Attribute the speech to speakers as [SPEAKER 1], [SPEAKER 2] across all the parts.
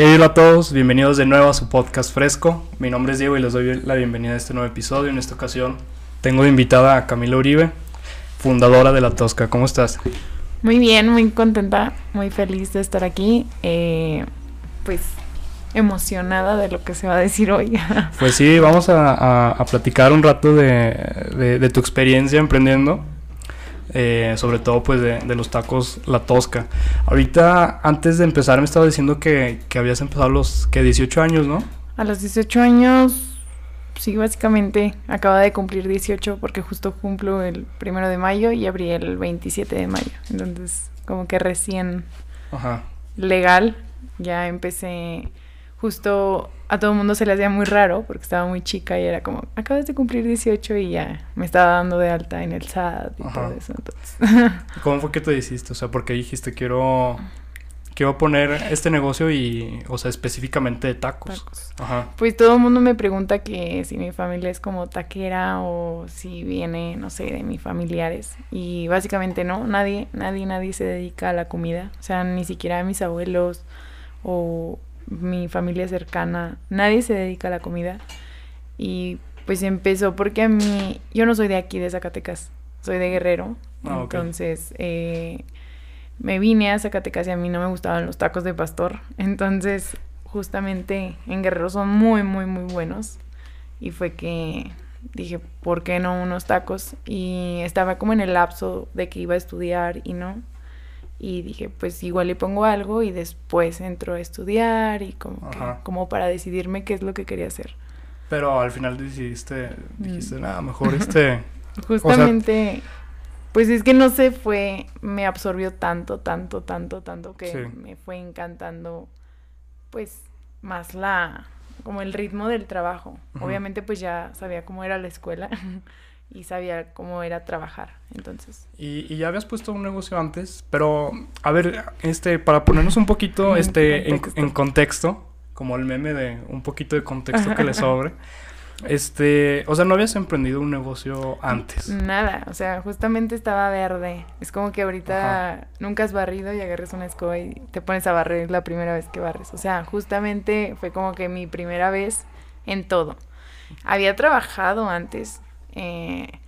[SPEAKER 1] Hey, hola a todos, bienvenidos de nuevo a su podcast fresco. Mi nombre es Diego y les doy la bienvenida a este nuevo episodio. En esta ocasión tengo de invitada a Camila Uribe, fundadora de La Tosca. ¿Cómo estás?
[SPEAKER 2] Muy bien, muy contenta, muy feliz de estar aquí. Eh, pues emocionada de lo que se va a decir hoy.
[SPEAKER 1] Pues sí, vamos a, platicar un rato de, tu experiencia emprendiendo. Eh, sobre todo pues de, los tacos La Tosca. Ahorita, antes de empezar, me estaba diciendo que, que habías empezado a los que 18 años, ¿no?
[SPEAKER 2] A los 18 años, sí, básicamente acaba de cumplir 18 porque justo cumplo el primero de mayo y abrí el 27 de mayo. Entonces, como que recién legal, ya empecé justo a todo el mundo se le hacía muy raro porque estaba muy chica y era como, acabas de cumplir 18 y ya me estaba dando de alta en el SAT y todo eso. Entonces.
[SPEAKER 1] ¿Cómo fue que te hiciste? O sea, porque dijiste quiero quiero poner este negocio y, o sea, específicamente de tacos.
[SPEAKER 2] Ajá. Pues todo el mundo me pregunta que si mi familia es como taquera o si viene, no sé, de mis familiares. Y básicamente no, nadie, nadie, nadie se dedica a la comida. O sea, ni siquiera mis abuelos o mi familia cercana, nadie se dedica a la comida. Y pues empezó porque a mí, yo no soy de aquí, de Zacatecas, soy de Guerrero. Ah, entonces, eh, me vine a Zacatecas y a mí no me gustaban los tacos de pastor. Entonces, justamente en Guerrero son muy, muy, muy buenos. Y fue que dije, ¿por qué no unos tacos? Y estaba como en el lapso de que iba a estudiar y no y dije, pues igual le pongo algo y después entro a estudiar y como, como para decidirme qué es lo que quería hacer.
[SPEAKER 1] Pero al final decidiste, dijiste, mm. nada, mejor este...
[SPEAKER 2] Justamente, pues es que no se fue, me absorbió tanto, tanto, tanto, tanto que me fue encantando, pues, más la, como el ritmo del trabajo. Obviamente, pues ya sabía cómo era la escuela. y sabía cómo era trabajar, entonces.
[SPEAKER 1] Y, ya habías puesto un negocio antes, pero a ver, este, para ponernos un poquito este, en, contexto, como el meme de un poquito de contexto que le sobre, este, o sea, no habías emprendido un negocio antes.
[SPEAKER 2] Nada, o sea, justamente estaba verde. Es como que ahorita nunca has barrido y agarres una escoba y te pones a barrer la primera vez que barres. O sea, justamente fue como que mi primera vez en todo. Había trabajado antes, eh,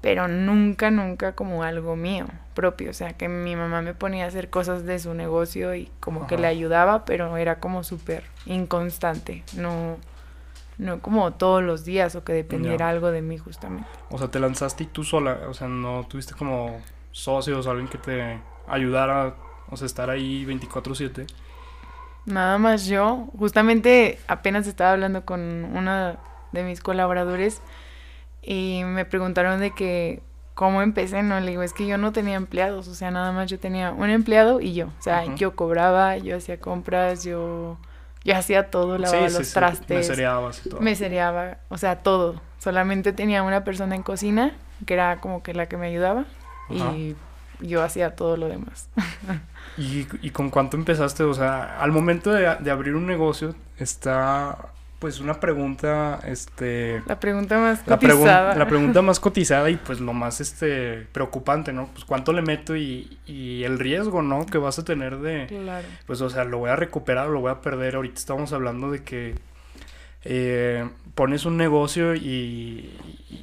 [SPEAKER 2] pero nunca, nunca como algo mío propio. O sea, que mi mamá me ponía a hacer cosas de su negocio y como que le ayudaba, pero era como súper inconstante. No, no como todos los días o que dependiera algo de mí justamente.
[SPEAKER 1] O sea, te lanzaste y tú sola, o sea, no tuviste como socios o alguien que te ayudara, o sea, estar ahí 24/7.
[SPEAKER 2] Nada más yo, justamente apenas estaba hablando con una de mis colaboradores y me preguntaron de que cómo empecé, no, le digo, es que yo no tenía empleados, o sea, nada más yo tenía un empleado y yo, o sea, yo cobraba, yo hacía compras, yo, yo hacía todo, lavaba los trastes. Me
[SPEAKER 1] seriabas y todo.
[SPEAKER 2] Me seriaba, o sea, todo. Solamente tenía una persona en cocina, que era como que la que me ayudaba, y yo hacía todo lo demás.
[SPEAKER 1] ¿Y, ¿Y con cuánto empezaste? O sea, al momento de, de abrir un negocio, está pues una pregunta, este...
[SPEAKER 2] La pregunta más cotizada.
[SPEAKER 1] La, pregunta más cotizada y pues lo más, este, preocupante, ¿no? Pues cuánto le meto y, y el riesgo, ¿no? Que vas a tener de... Claro. Pues, o sea, lo voy a recuperar o lo voy a perder. Ahorita estamos hablando de que eh, pones un negocio y,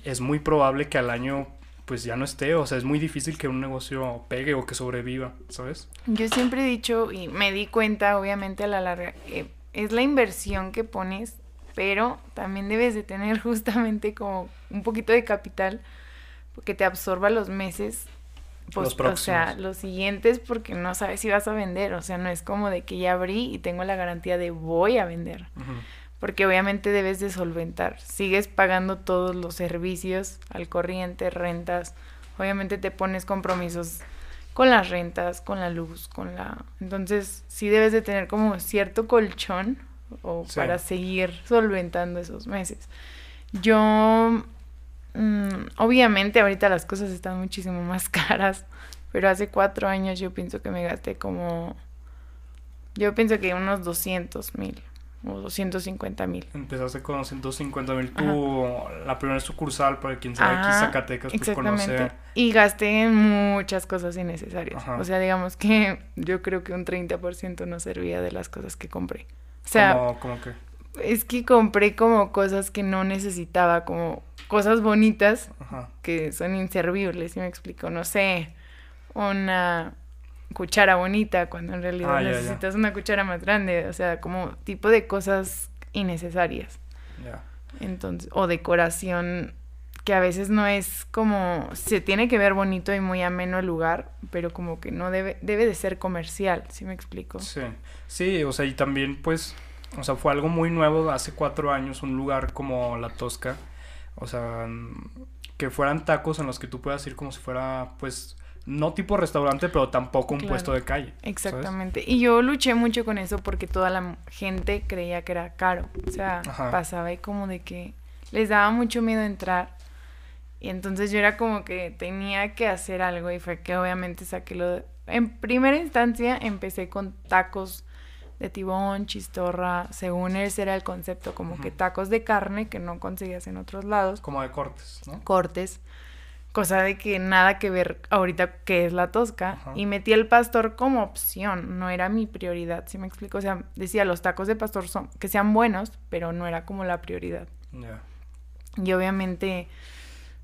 [SPEAKER 1] es muy probable que al año pues ya no esté, o sea, es muy difícil que un negocio pegue o que sobreviva, ¿sabes?
[SPEAKER 2] Yo siempre he dicho y me di cuenta, obviamente a la larga, eh, es la inversión que pones pero también debes de tener justamente como un poquito de capital que te absorba los meses pues, o sea, los siguientes porque no sabes si vas a vender, o sea, no es como de que ya abrí y tengo la garantía de voy a vender. Porque obviamente debes de solventar. Sigues pagando todos los servicios al corriente, rentas. Obviamente te pones compromisos con las rentas, con la luz, con la... Entonces, sí debes de tener como cierto colchón o para seguir solventando esos meses. Yo, mm, obviamente ahorita las cosas están muchísimo más caras, pero hace cuatro años yo pienso que me gasté como, yo pienso que unos 200 mil o 250 mil.
[SPEAKER 1] Empezaste con 250 mil. Tu, la primera sucursal, para quien sabe aquí Zacatecas, pues conoce.
[SPEAKER 2] Y gasté en muchas cosas innecesarias. O sea, digamos que yo creo que un 30% no servía de las cosas que compré. O sea. Es que compré como cosas que no necesitaba, como cosas bonitas que son inservibles, si me explico. No sé, una cuchara bonita cuando en realidad ah, necesitas una cuchara más grande, o sea, como tipo de cosas innecesarias. Entonces, o decoración que a veces no es como se tiene que ver bonito y muy ameno el lugar, pero como que no debe debe de ser comercial, ¿sí me explico?
[SPEAKER 1] Sí. Sí, o sea, y también pues o sea, fue algo muy nuevo hace cuatro años, un lugar como La Tosca, o sea, que fueran tacos en los que tú puedas ir como si fuera pues no tipo restaurante, pero tampoco un puesto de calle.
[SPEAKER 2] Exactamente. Y yo luché mucho con eso porque toda la gente creía que era caro. O sea, pasaba y como de que les daba mucho miedo entrar. Y entonces yo era como que tenía que hacer algo y fue que obviamente saqué lo... En primera instancia empecé con tacos de tibón, chistorra, según ese era el concepto, como que tacos de carne que no conseguías en otros lados.
[SPEAKER 1] Como de cortes, ¿no?
[SPEAKER 2] Cortes cosa de que nada que ver ahorita que es la tosca, y metí el pastor como opción, no era mi prioridad, ¿sí me explico? O sea, decía, los tacos de pastor son, que sean buenos, pero no era como la prioridad. Y obviamente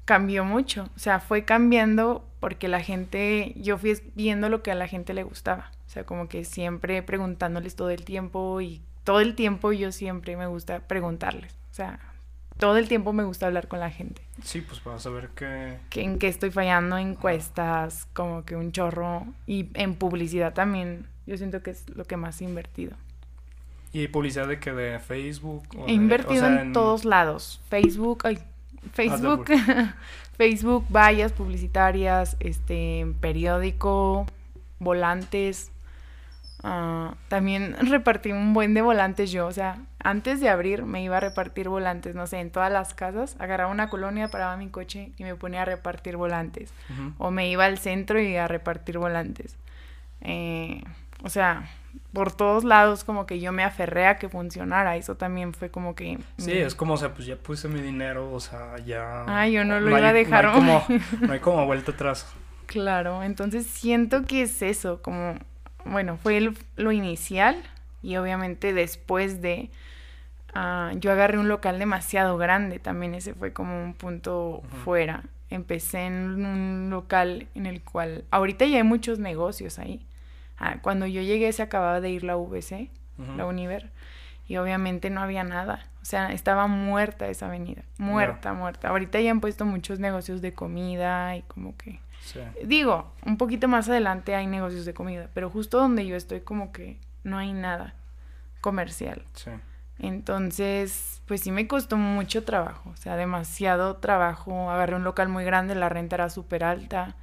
[SPEAKER 2] cambió mucho, o sea, fue cambiando porque la gente, yo fui viendo lo que a la gente le gustaba, o sea, como que siempre preguntándoles todo el tiempo y todo el tiempo yo siempre me gusta preguntarles, o sea, todo el tiempo me gusta hablar con la gente.
[SPEAKER 1] Sí, pues para saber qué...
[SPEAKER 2] Que en qué estoy fallando, encuestas, como que un chorro. Y en publicidad también, yo siento que es lo que más he invertido.
[SPEAKER 1] ¿Y publicidad de que de Facebook?
[SPEAKER 2] he invertido en, todos lados. Facebook, ay, Facebook, Facebook, vallas publicitarias, este, periódico, volantes, Ah, también repartí un buen de volantes yo, o sea, antes de abrir me iba a repartir volantes, no sé, en todas las casas, agarraba una colonia, paraba mi coche y me ponía a repartir volantes. O me iba al centro y a repartir volantes. Eh, o sea, por todos lados como que yo me aferré a que funcionara, eso también fue como que...
[SPEAKER 1] Sí, es como, o sea, pues ya puse mi dinero, o sea, ya...
[SPEAKER 2] Ah, yo no lo iba a dejar.
[SPEAKER 1] No hay, como, no hay como vuelta atrás.
[SPEAKER 2] Claro, entonces siento que es eso, como bueno, fue lo inicial y obviamente después de, ah, yo agarré un local demasiado grande, también ese fue como un punto fuera. Empecé en un local en el cual, ahorita ya hay muchos negocios ahí. Ah, cuando yo llegué se acababa de ir la VC, la Univer, y obviamente no había nada. O sea, estaba muerta esa avenida, muerta, muerta. Ahorita ya han puesto muchos negocios de comida y como que Digo, un poquito más adelante hay negocios de comida, pero justo donde yo estoy como que no hay nada comercial. Entonces, pues sí me costó mucho trabajo, o sea, demasiado trabajo. Agarré un local muy grande, la renta era súper alta,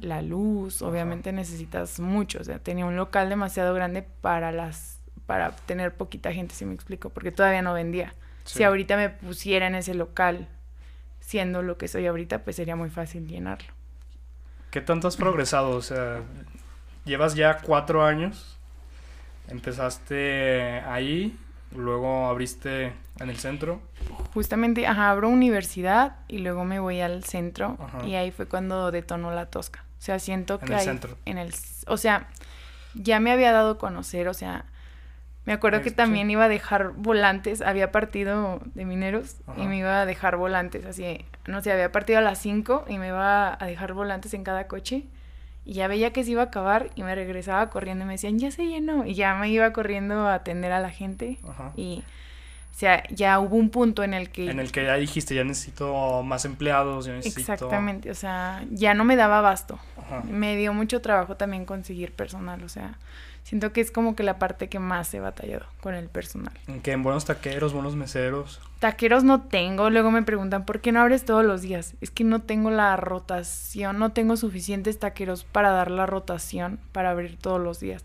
[SPEAKER 2] la luz, obviamente necesitas mucho, o sea, tenía un local demasiado grande para las para tener poquita gente, si me explico, porque todavía no vendía. Si ahorita me pusiera en ese local, siendo lo que soy ahorita, pues sería muy fácil llenarlo.
[SPEAKER 1] ¿Qué tanto has progresado? O sea, llevas ya cuatro años, empezaste ahí, luego abriste en el centro.
[SPEAKER 2] Justamente, ajá, abro universidad y luego me voy al centro y ahí fue cuando detonó la tosca. O sea, siento que... En el centro. En el, o sea, ya me había dado a conocer, o sea, me acuerdo que también iba a dejar volantes, había partido de mineros y me iba a dejar volantes, así, no sé, había partido a las 5 y me iba a dejar volantes en cada coche y ya veía que se iba a acabar y me regresaba corriendo y me decían, ya se llenó y ya me iba corriendo a atender a la gente y... O sea, ya hubo un punto en el que...
[SPEAKER 1] En el que ya dijiste, ya necesito más empleados, ya necesito...
[SPEAKER 2] Exactamente, o sea, ya no me daba abasto. Me dio mucho trabajo también conseguir personal, o sea, siento que es como que la parte que más he batallado con el personal.
[SPEAKER 1] ¿En qué? ¿En buenos taqueros, buenos meseros?
[SPEAKER 2] Taqueros no tengo, luego me preguntan, ¿por qué no abres todos los días? Es que no tengo la rotación, no tengo suficientes taqueros para dar la rotación para abrir todos los días.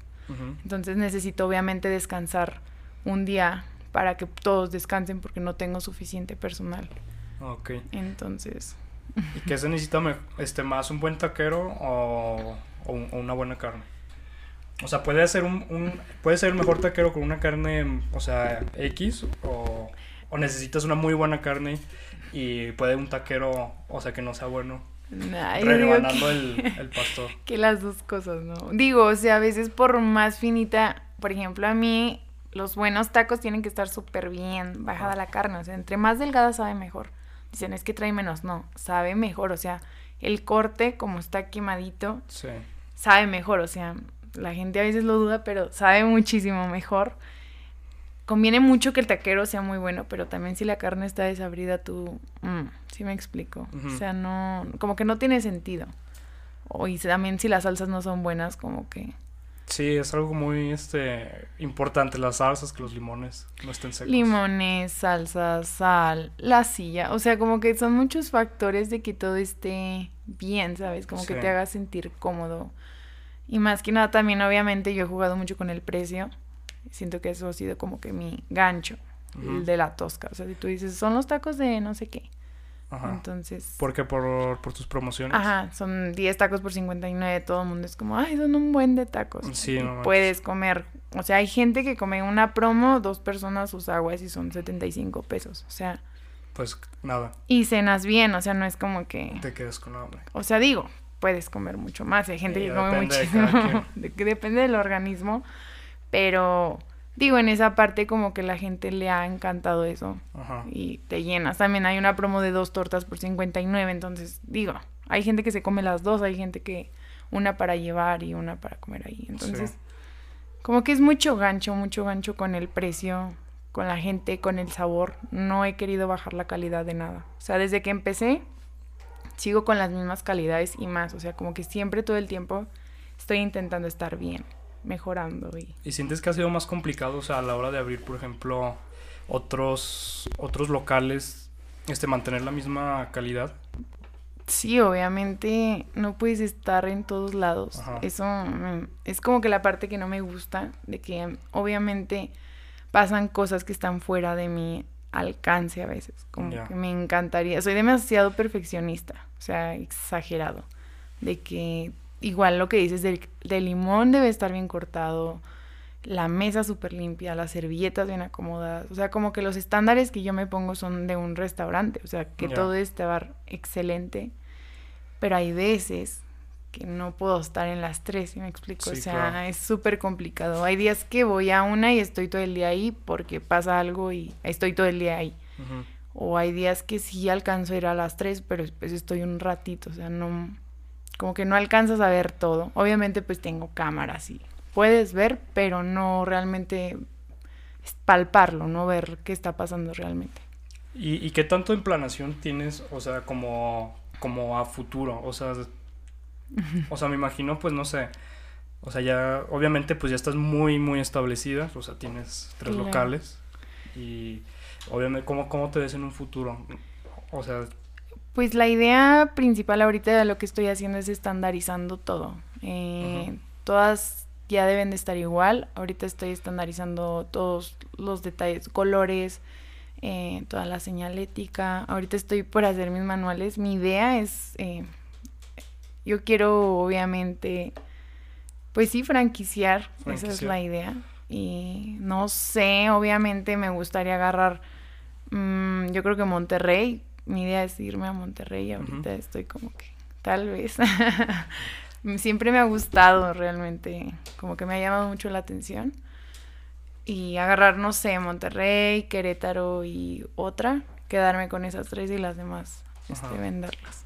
[SPEAKER 2] Entonces necesito obviamente descansar un día para que todos descansen porque no tengo suficiente personal.
[SPEAKER 1] Ok.
[SPEAKER 2] Entonces...
[SPEAKER 1] ¿Y qué se necesita este, más, un buen taquero o una buena carne? O sea, puede ser un, un, puede ser el mejor taquero con una carne, o sea, X, o, o necesitas una muy buena carne y puede un taquero, o sea, que no sea bueno. Nah,
[SPEAKER 2] rebanando el, el pastor. Que las dos cosas, ¿no? Digo, o sea, a veces por más finita, por ejemplo, a mí los buenos tacos tienen que estar súper bien bajada la carne, o sea, entre más delgada sabe mejor. Dicen, es que trae menos, no, sabe mejor, o sea, el corte como está quemadito, sí. sabe mejor, o sea, la gente a veces lo duda, pero sabe muchísimo mejor. Conviene mucho que el taquero sea muy bueno, pero también si la carne está desabrida, tú, mm, sí me explico. O sea, no, como que no tiene sentido. O y también si las salsas no son buenas, como que...
[SPEAKER 1] Sí, es algo muy este importante, las salsas, que los limones no estén secos.
[SPEAKER 2] Limones, salsas, sal, la silla, o sea, como que son muchos factores de que todo esté bien, ¿sabes? Como que te haga sentir cómodo. Y más que nada también obviamente yo he jugado mucho con el precio. Siento que eso ha sido como que mi gancho, el de la tosca. O sea, si tú dices, son los tacos de no sé qué. Ajá. Entonces.
[SPEAKER 1] ¿Por qué? ¿Por, por tus promociones?
[SPEAKER 2] Ajá, son 10 tacos por 59. Todo el mundo es como, ay, son un buen de tacos. Sí, no Puedes comer. O sea, hay gente que come una promo, dos personas sus aguas y son 75 pesos. O sea.
[SPEAKER 1] Pues nada.
[SPEAKER 2] Y cenas bien, o sea, no es como que.
[SPEAKER 1] Te quedas con hambre.
[SPEAKER 2] O sea, digo, puedes comer mucho más. Hay gente que come muchísimo. De depende del organismo. Pero digo, en esa parte como que la gente le ha encantado eso. Ajá. Y te llenas. También hay una promo de dos tortas por 59. Entonces, digo, hay gente que se come las dos. Hay gente que una para llevar y una para comer ahí. Entonces, como que es mucho gancho, mucho gancho con el precio, con la gente, con el sabor. No he querido bajar la calidad de nada. O sea, desde que empecé sigo con las mismas calidades y más. O sea, como que siempre todo el tiempo estoy intentando estar bien, mejorando. ¿Y,
[SPEAKER 1] ¿Y sientes que ha sido más complicado, o sea, a la hora de abrir, por ejemplo, otros, otros locales, este, mantener la misma calidad?
[SPEAKER 2] Sí, obviamente no puedes estar en todos lados. Eso es como que la parte que no me gusta, de que obviamente pasan cosas que están fuera de mi alcance a veces, como que me encantaría, soy demasiado perfeccionista, o sea, exagerado, de que igual lo que dices del, limón debe estar bien cortado, la mesa súper limpia, las servilletas bien acomodadas, o sea, como que los estándares que yo me pongo son de un restaurante, o sea, que todo esté excelente, pero hay veces que no puedo estar en las tres, ¿sí me explico? o sea, es súper complicado. Hay días que voy a una y estoy todo el día ahí porque pasa algo y estoy todo el día ahí. O hay días que sí alcanzo a ir a las tres, pero después estoy un ratito, o sea, no, como que no alcanzas a ver todo. Obviamente pues tengo cámaras y puedes ver, pero no realmente palparlo, no ver qué está pasando realmente.
[SPEAKER 1] ¿Y, y qué tanto en planación tienes, o sea, como, como a futuro? O sea, o sea, me imagino, pues no sé. O sea, ya, obviamente, pues ya estás muy, muy establecida. O sea, tienes tres locales. Y obviamente, ¿cómo, ¿cómo te ves en un futuro? O sea...
[SPEAKER 2] Pues la idea principal ahorita de lo que estoy haciendo es estandarizando todo. Eh, todas ya deben de estar igual. Ahorita estoy estandarizando todos los detalles, colores, eh, toda la señalética. Ahorita estoy por hacer mis manuales. Mi idea es eh, yo quiero, obviamente, pues sí, franquiciar, esa es la idea. Y no sé, obviamente me gustaría agarrar, mm, yo creo que Monterrey, mi idea es irme a Monterrey, ahorita estoy como que, tal vez. Siempre me ha gustado realmente, como que me ha llamado mucho la atención. Y agarrar, no sé, Monterrey, Querétaro y otra, quedarme con esas tres y las demás, este, venderlas.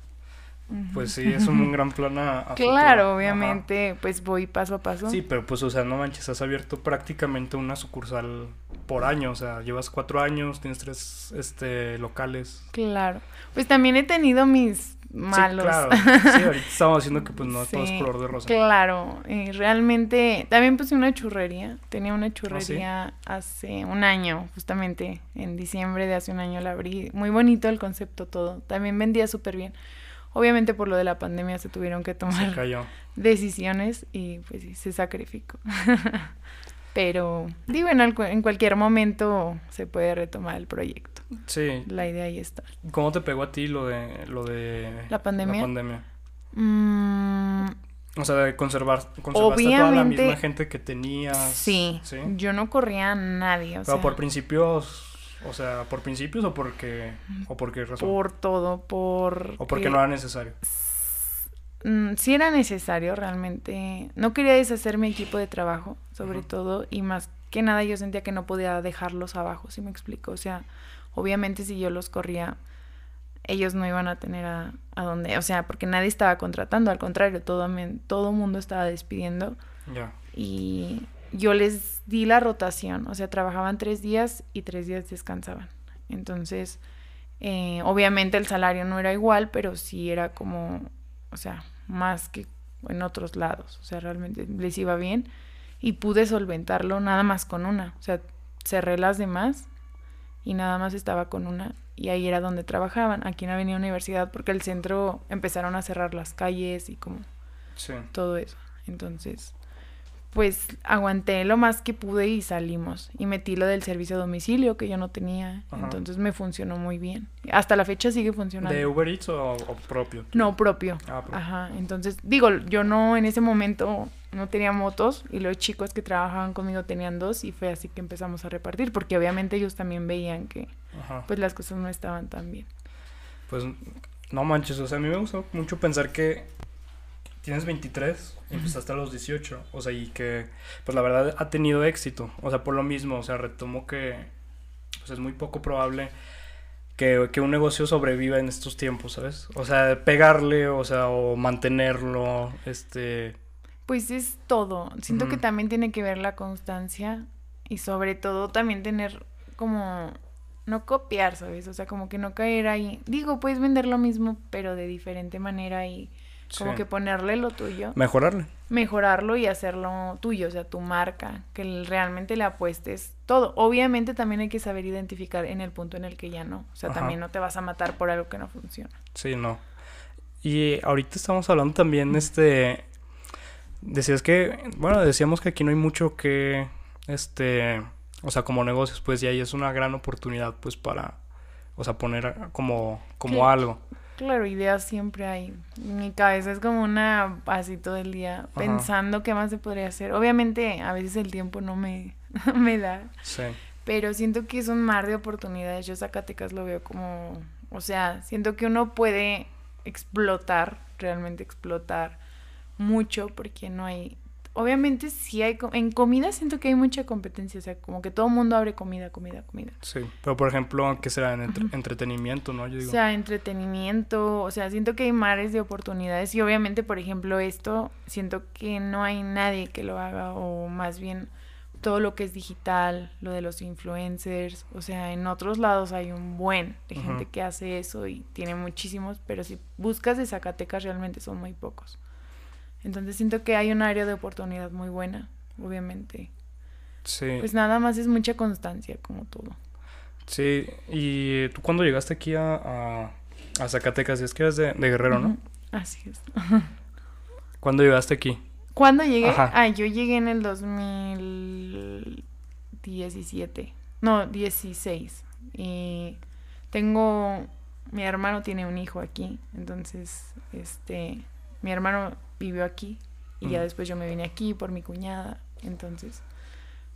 [SPEAKER 1] Pues sí, es un, gran plan a,
[SPEAKER 2] Claro, obviamente, pues voy paso a paso.
[SPEAKER 1] Sí, pero pues, o sea, no manches, has abierto prácticamente una sucursal por año, o sea, llevas cuatro años, tienes tres, este, locales.
[SPEAKER 2] Claro, pues también he tenido mis malos. Sí, claro,
[SPEAKER 1] sí, ahorita estamos diciendo que pues no todo es color de rosa.
[SPEAKER 2] Claro, y realmente, también puse una churrería, tenía una ¿Ah, churrería hace un año, justamente, en diciembre de hace un año la abrí, muy bonito el concepto todo, también vendía súper bien. Obviamente por lo de la pandemia se tuvieron que tomar decisiones y pues sí, se sacrificó. Pero digo, en, en cualquier momento se puede retomar el proyecto. Sí. La idea ahí está.
[SPEAKER 1] ¿Cómo te pegó a ti lo de, lo de
[SPEAKER 2] la pandemia?
[SPEAKER 1] La pandemia.
[SPEAKER 2] Mm,
[SPEAKER 1] O sea, de conservar, conservaste Obviamente, toda la misma gente que tenías.
[SPEAKER 2] Sí, Yo no corría a nadie. O
[SPEAKER 1] Pero por principios. O sea, por principios o porque. o por qué razón.
[SPEAKER 2] Por todo, por.
[SPEAKER 1] O porque no era necesario.
[SPEAKER 2] Mm, sí era necesario realmente. No quería deshacer mi equipo de trabajo, sobre todo, y más que nada yo sentía que no podía dejarlos abajo, si me explico. O sea, obviamente si yo los corría, ellos no iban a tener a, a dónde, o sea, porque nadie estaba contratando, al contrario, todo todo mundo estaba despidiendo. Ya. Y yo les di la rotación, o sea, trabajaban tres días y tres días descansaban. Entonces, eh, obviamente el salario no era igual, pero sí era como, o sea, más que en otros lados, o sea, realmente les iba bien y pude solventarlo nada más con una, o sea, cerré las demás y nada más estaba con una y ahí era donde trabajaban, aquí en Avenida Universidad, porque el centro empezaron a cerrar las calles y como todo eso. Entonces, pues aguanté lo más que pude y salimos. Y metí lo del servicio a domicilio que yo no tenía. Entonces me funcionó muy bien. Hasta la fecha sigue funcionando.
[SPEAKER 1] ¿De Uber Eats o, propio?
[SPEAKER 2] No, propio. Ah, propio. Ajá. Entonces, digo, yo no en ese momento no tenía motos y los chicos que trabajaban conmigo tenían dos y fue así que empezamos a repartir porque obviamente ellos también veían que pues las cosas no estaban tan bien.
[SPEAKER 1] Pues no manches, o sea, a mí me gusta mucho pensar que tienes 23 y empezaste a los 18, o sea, y que pues la verdad ha tenido éxito, o sea, por lo mismo, o sea, retomo que pues es muy poco probable que, que un negocio sobreviva en estos tiempos, ¿sabes? O sea, pegarle, o sea, o mantenerlo, este...
[SPEAKER 2] Pues es todo, siento que también tiene que ver la constancia y sobre todo también tener como no copiar, ¿sabes? O sea, como que no caer ahí. Digo, puedes vender lo mismo, pero de diferente manera y como que ponerle lo tuyo.
[SPEAKER 1] Mejorarle.
[SPEAKER 2] Mejorarlo y hacerlo tuyo, o sea, tu marca, que realmente le apuestes todo. Obviamente también hay que saber identificar en el punto en el que ya no. O sea, también no te vas a matar por algo que no funciona.
[SPEAKER 1] Sí, no. Y ahorita estamos hablando también, este, decías que, bueno, decíamos que aquí no hay mucho que, este, o sea, como negocios, pues, y ahí es una gran oportunidad, pues, para, o sea, poner como, como algo.
[SPEAKER 2] Claro, ideas siempre hay. Mi cabeza es como una así todo el día pensando qué más se podría hacer. Obviamente a veces el tiempo no me, me da. Sí. Pero siento que es un mar de oportunidades. Yo Zacatecas lo veo como, o sea, siento que uno puede explotar, realmente explotar mucho porque no hay obviamente sí hay, en comida siento que hay mucha competencia, o sea, como que todo el mundo abre comida, comida, comida.
[SPEAKER 1] Sí, pero por ejemplo, ¿qué será en entretenimiento, no?
[SPEAKER 2] Yo digo. O sea, entretenimiento, o sea, siento que hay mares de oportunidades y obviamente, por ejemplo, esto, siento que no hay nadie que lo haga o más bien todo lo que es digital, lo de los influencers, o sea, en otros lados hay un buen de gente que hace eso y tiene muchísimos, pero si buscas de Zacatecas realmente son muy pocos. Entonces siento que hay un área de oportunidad muy buena, obviamente. Sí. Pues nada más es mucha constancia, como todo.
[SPEAKER 1] Sí, y tú cuando llegaste aquí a, a, Zacatecas, es que eres de, Guerrero, ¿no?
[SPEAKER 2] Así es.
[SPEAKER 1] ¿Cuándo llegaste aquí?
[SPEAKER 2] ¿Cuándo llegué? Ah, yo llegué en el 2017. No, 16. Y tengo. Mi hermano tiene un hijo aquí. Entonces, este. Mi hermano vivió aquí y ya después yo me vine aquí por mi cuñada. Entonces,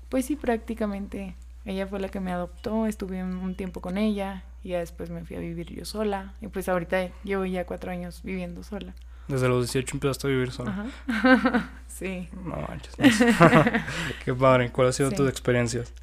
[SPEAKER 2] pues sí, prácticamente ella fue la que me adoptó, estuve un tiempo con ella y ya después me fui a vivir yo sola. Y pues ahorita llevo ya cuatro años viviendo sola.
[SPEAKER 1] Desde los 18 empezaste a vivir sola.
[SPEAKER 2] sí.
[SPEAKER 1] No manches. Qué padre. ¿Cuáles han sido tus experiencias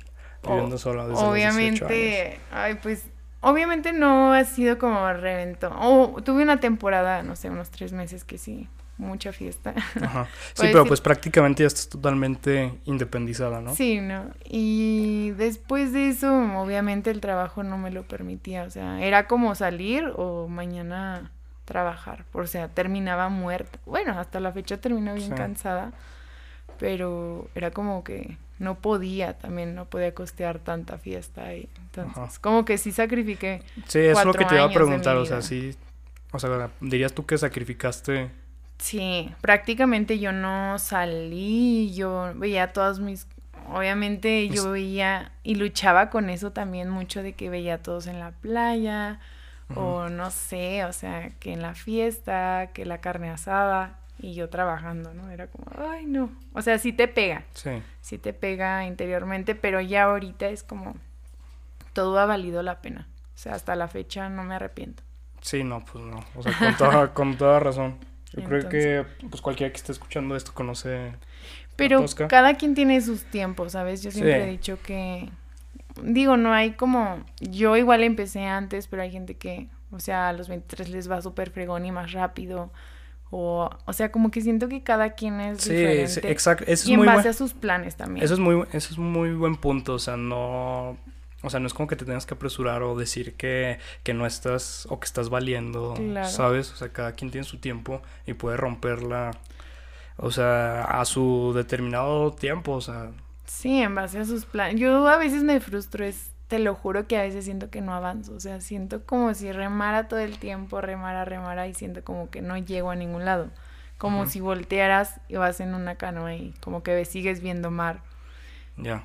[SPEAKER 1] viviendo sola desde
[SPEAKER 2] obviamente,
[SPEAKER 1] los 18 años?
[SPEAKER 2] ay, pues obviamente no ha sido como reventón. O tuve una temporada, no sé, unos tres meses que sí, mucha fiesta.
[SPEAKER 1] Ajá. Sí, pero pues prácticamente ya estás totalmente independizada, ¿no?
[SPEAKER 2] Sí, ¿no? Y después de eso, obviamente el trabajo no me lo permitía. O sea, era como salir o mañana trabajar. O sea, terminaba muerta. Bueno, hasta la fecha terminó bien cansada. Pero era como que no podía también, no podía costear tanta fiesta. Y entonces, como que sí sacrifiqué.
[SPEAKER 1] Sí, es lo que te iba a preguntar. O sea, sí. O sea, dirías tú que sacrificaste
[SPEAKER 2] Sí, prácticamente yo no salí, yo veía todos mis, obviamente yo veía y luchaba con eso también mucho de que veía a todos en la playa o no sé, o sea, que en la fiesta, que la carne asada y yo trabajando, ¿no? Era como, ay, no. O sea, sí te pega. Sí. Sí te pega interiormente, pero ya ahorita es como, todo ha valido la pena. O sea, hasta la fecha no me arrepiento.
[SPEAKER 1] Sí, no, pues no. O sea, con toda, con toda razón. Yo creo que pues cualquiera que esté escuchando esto conoce.
[SPEAKER 2] Pero cada quien tiene sus tiempos, ¿sabes? Yo siempre he dicho que. Digo, no hay como. Yo igual empecé antes, pero hay gente que, o sea, a los 23 les va súper fregón y más rápido. O, o sea, como que siento que cada quien es sí, diferente. Sí, exacto. Eso y en base a sus planes también.
[SPEAKER 1] Eso es muy, eso es muy buen punto. O sea, no. O sea, no es como que te tengas que apresurar o decir que, que no estás o que estás valiendo, ¿sabes? O sea, cada quien tiene su tiempo y puede romperla, o sea, a su determinado tiempo, o sea.
[SPEAKER 2] Sí, en base a sus planes. Yo a veces me frustro, es, te lo juro que a veces siento que no avanzo, o sea, siento como si remara todo el tiempo, remara, remara y siento como que no llego a ningún lado. Como si voltearas y vas en una canoa y como que sigues viendo mar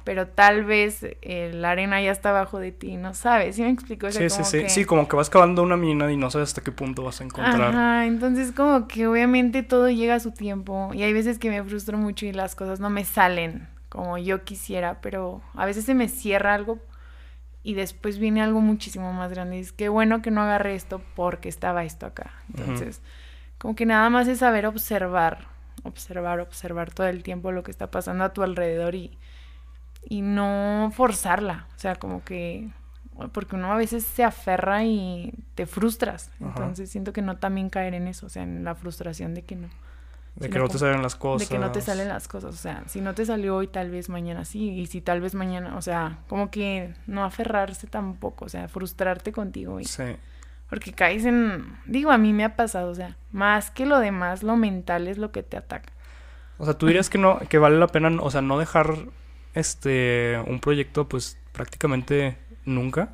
[SPEAKER 2] pero tal vez eh, la arena ya está abajo de ti, no sabes, ¿sí me explico?
[SPEAKER 1] sí, sí, sí, sí, como que vas cavando una mina y no sabes hasta qué punto vas a encontrar.
[SPEAKER 2] Ajá, entonces como que obviamente todo llega a su tiempo y hay veces que me frustro mucho y las cosas no me salen como yo quisiera, pero a veces se me cierra algo y después viene algo muchísimo más grande y es que bueno que no agarré esto porque estaba esto acá. Entonces, como que nada más es saber observar, observar, observar todo el tiempo lo que está pasando a tu alrededor y y no forzarla, o sea, como que porque uno a veces se aferra y te frustras, entonces siento que no también caer en eso, o sea, en la frustración de que no.
[SPEAKER 1] De que no te salen las cosas.
[SPEAKER 2] De que no te salen las cosas, o sea, si no te salió hoy, tal vez mañana sí, y si tal vez mañana, o sea, como que no aferrarse tampoco, o sea, frustrarte contigo. Y, sí. Porque caes en, digo, a mí me ha pasado, o sea, más que lo demás, lo mental es lo que te ataca.
[SPEAKER 1] O sea, tú dirías que no, que vale la pena, o sea, no dejar este, un proyecto, pues prácticamente nunca.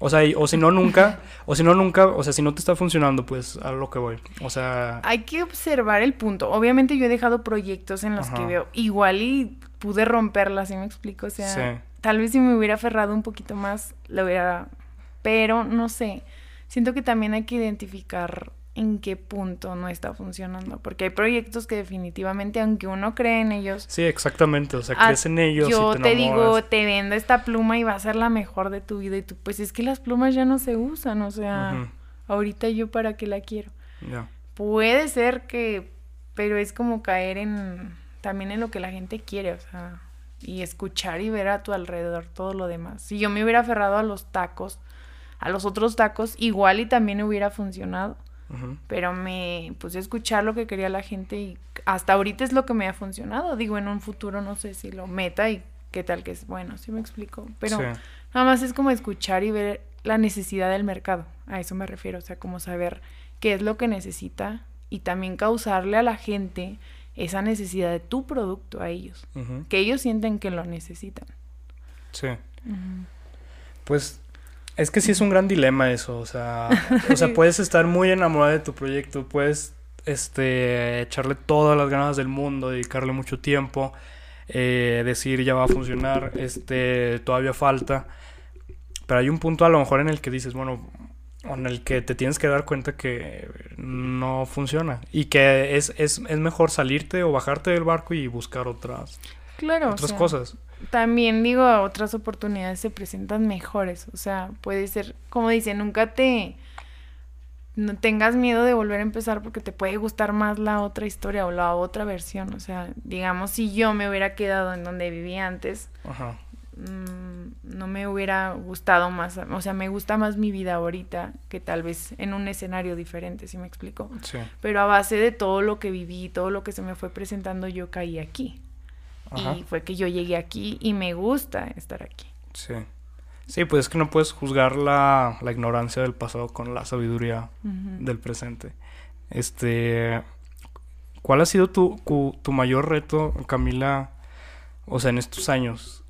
[SPEAKER 1] O sea, o si no nunca, o si no nunca, o sea, si no te está funcionando, pues a lo que voy. O sea...
[SPEAKER 2] Hay que observar el punto. Obviamente yo he dejado proyectos en los que veo igual y pude romperla, ¿sí me explico? O sea, tal vez si me hubiera aferrado un poquito más, lo hubiera... Pero, no sé, siento que también hay que identificar en qué punto no está funcionando. Porque hay proyectos que definitivamente, aunque uno cree en ellos.
[SPEAKER 1] Sí, exactamente. O sea, ah, crees en ellos.
[SPEAKER 2] Yo te, digo, te vendo esta pluma y va a ser la mejor de tu vida. Y tú, pues es que las plumas ya no se usan. O sea, ahorita yo para qué la quiero. Ya. Puede ser que. Pero es como caer en. También en lo que la gente quiere. O sea. Y escuchar y ver a tu alrededor todo lo demás. Si yo me hubiera aferrado a los tacos, a los otros tacos, igual y también hubiera funcionado. Pero me puse a escuchar lo que quería la gente y hasta ahorita es lo que me ha funcionado. Digo, en un futuro no sé si lo meta y qué tal que es bueno, sí me explico. Pero nada más es como escuchar y ver la necesidad del mercado. A eso me refiero, o sea, como saber qué es lo que necesita y también causarle a la gente esa necesidad de tu producto a ellos. Que ellos sienten que lo necesitan.
[SPEAKER 1] Sí. Pues es que sí es un gran dilema eso, o sea, o sea, puedes estar muy enamorado de tu proyecto, puedes este echarle todas las ganas del mundo, dedicarle mucho tiempo, eh, decir ya va a funcionar, este todavía falta. Pero hay un punto a lo mejor en el que dices, bueno, en el que te tienes que dar cuenta que no funciona y que es, es, es mejor salirte o bajarte del barco y buscar otras, claro, otras cosas
[SPEAKER 2] también digo, otras oportunidades se presentan mejores. O sea, puede ser, como dice, nunca te no tengas miedo de volver a empezar porque te puede gustar más la otra historia o la otra versión. O sea, digamos, si yo me hubiera quedado en donde vivía antes, mm, no me hubiera gustado más. O sea, me gusta más mi vida ahorita que tal vez en un escenario diferente, si me explico. Sí. Pero a base de todo lo que viví, todo lo que se me fue presentando, yo caí aquí. Y fue que yo llegué aquí y me gusta estar aquí.
[SPEAKER 1] Sí. Sí, pues es que no puedes juzgar la, la ignorancia del pasado con la sabiduría del presente. Este, ¿cuál ha sido tu, tu, mayor reto, Camila, o sea, en estos años?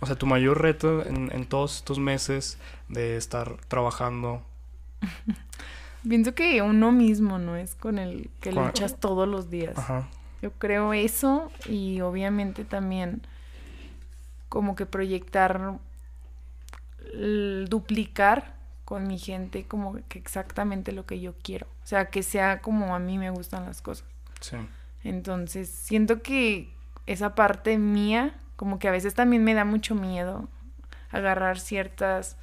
[SPEAKER 1] O sea, tu mayor reto en, en todos estos meses de estar trabajando.
[SPEAKER 2] Pienso que uno mismo, ¿no? Es con el que luchas todos los días. Ajá. Yo creo eso y obviamente también como que proyectar, duplicar con mi gente como que exactamente lo que yo quiero. O sea, que sea como a mí me gustan las cosas. Sí. Entonces, siento que esa parte mía, como que a veces también me da mucho miedo agarrar ciertas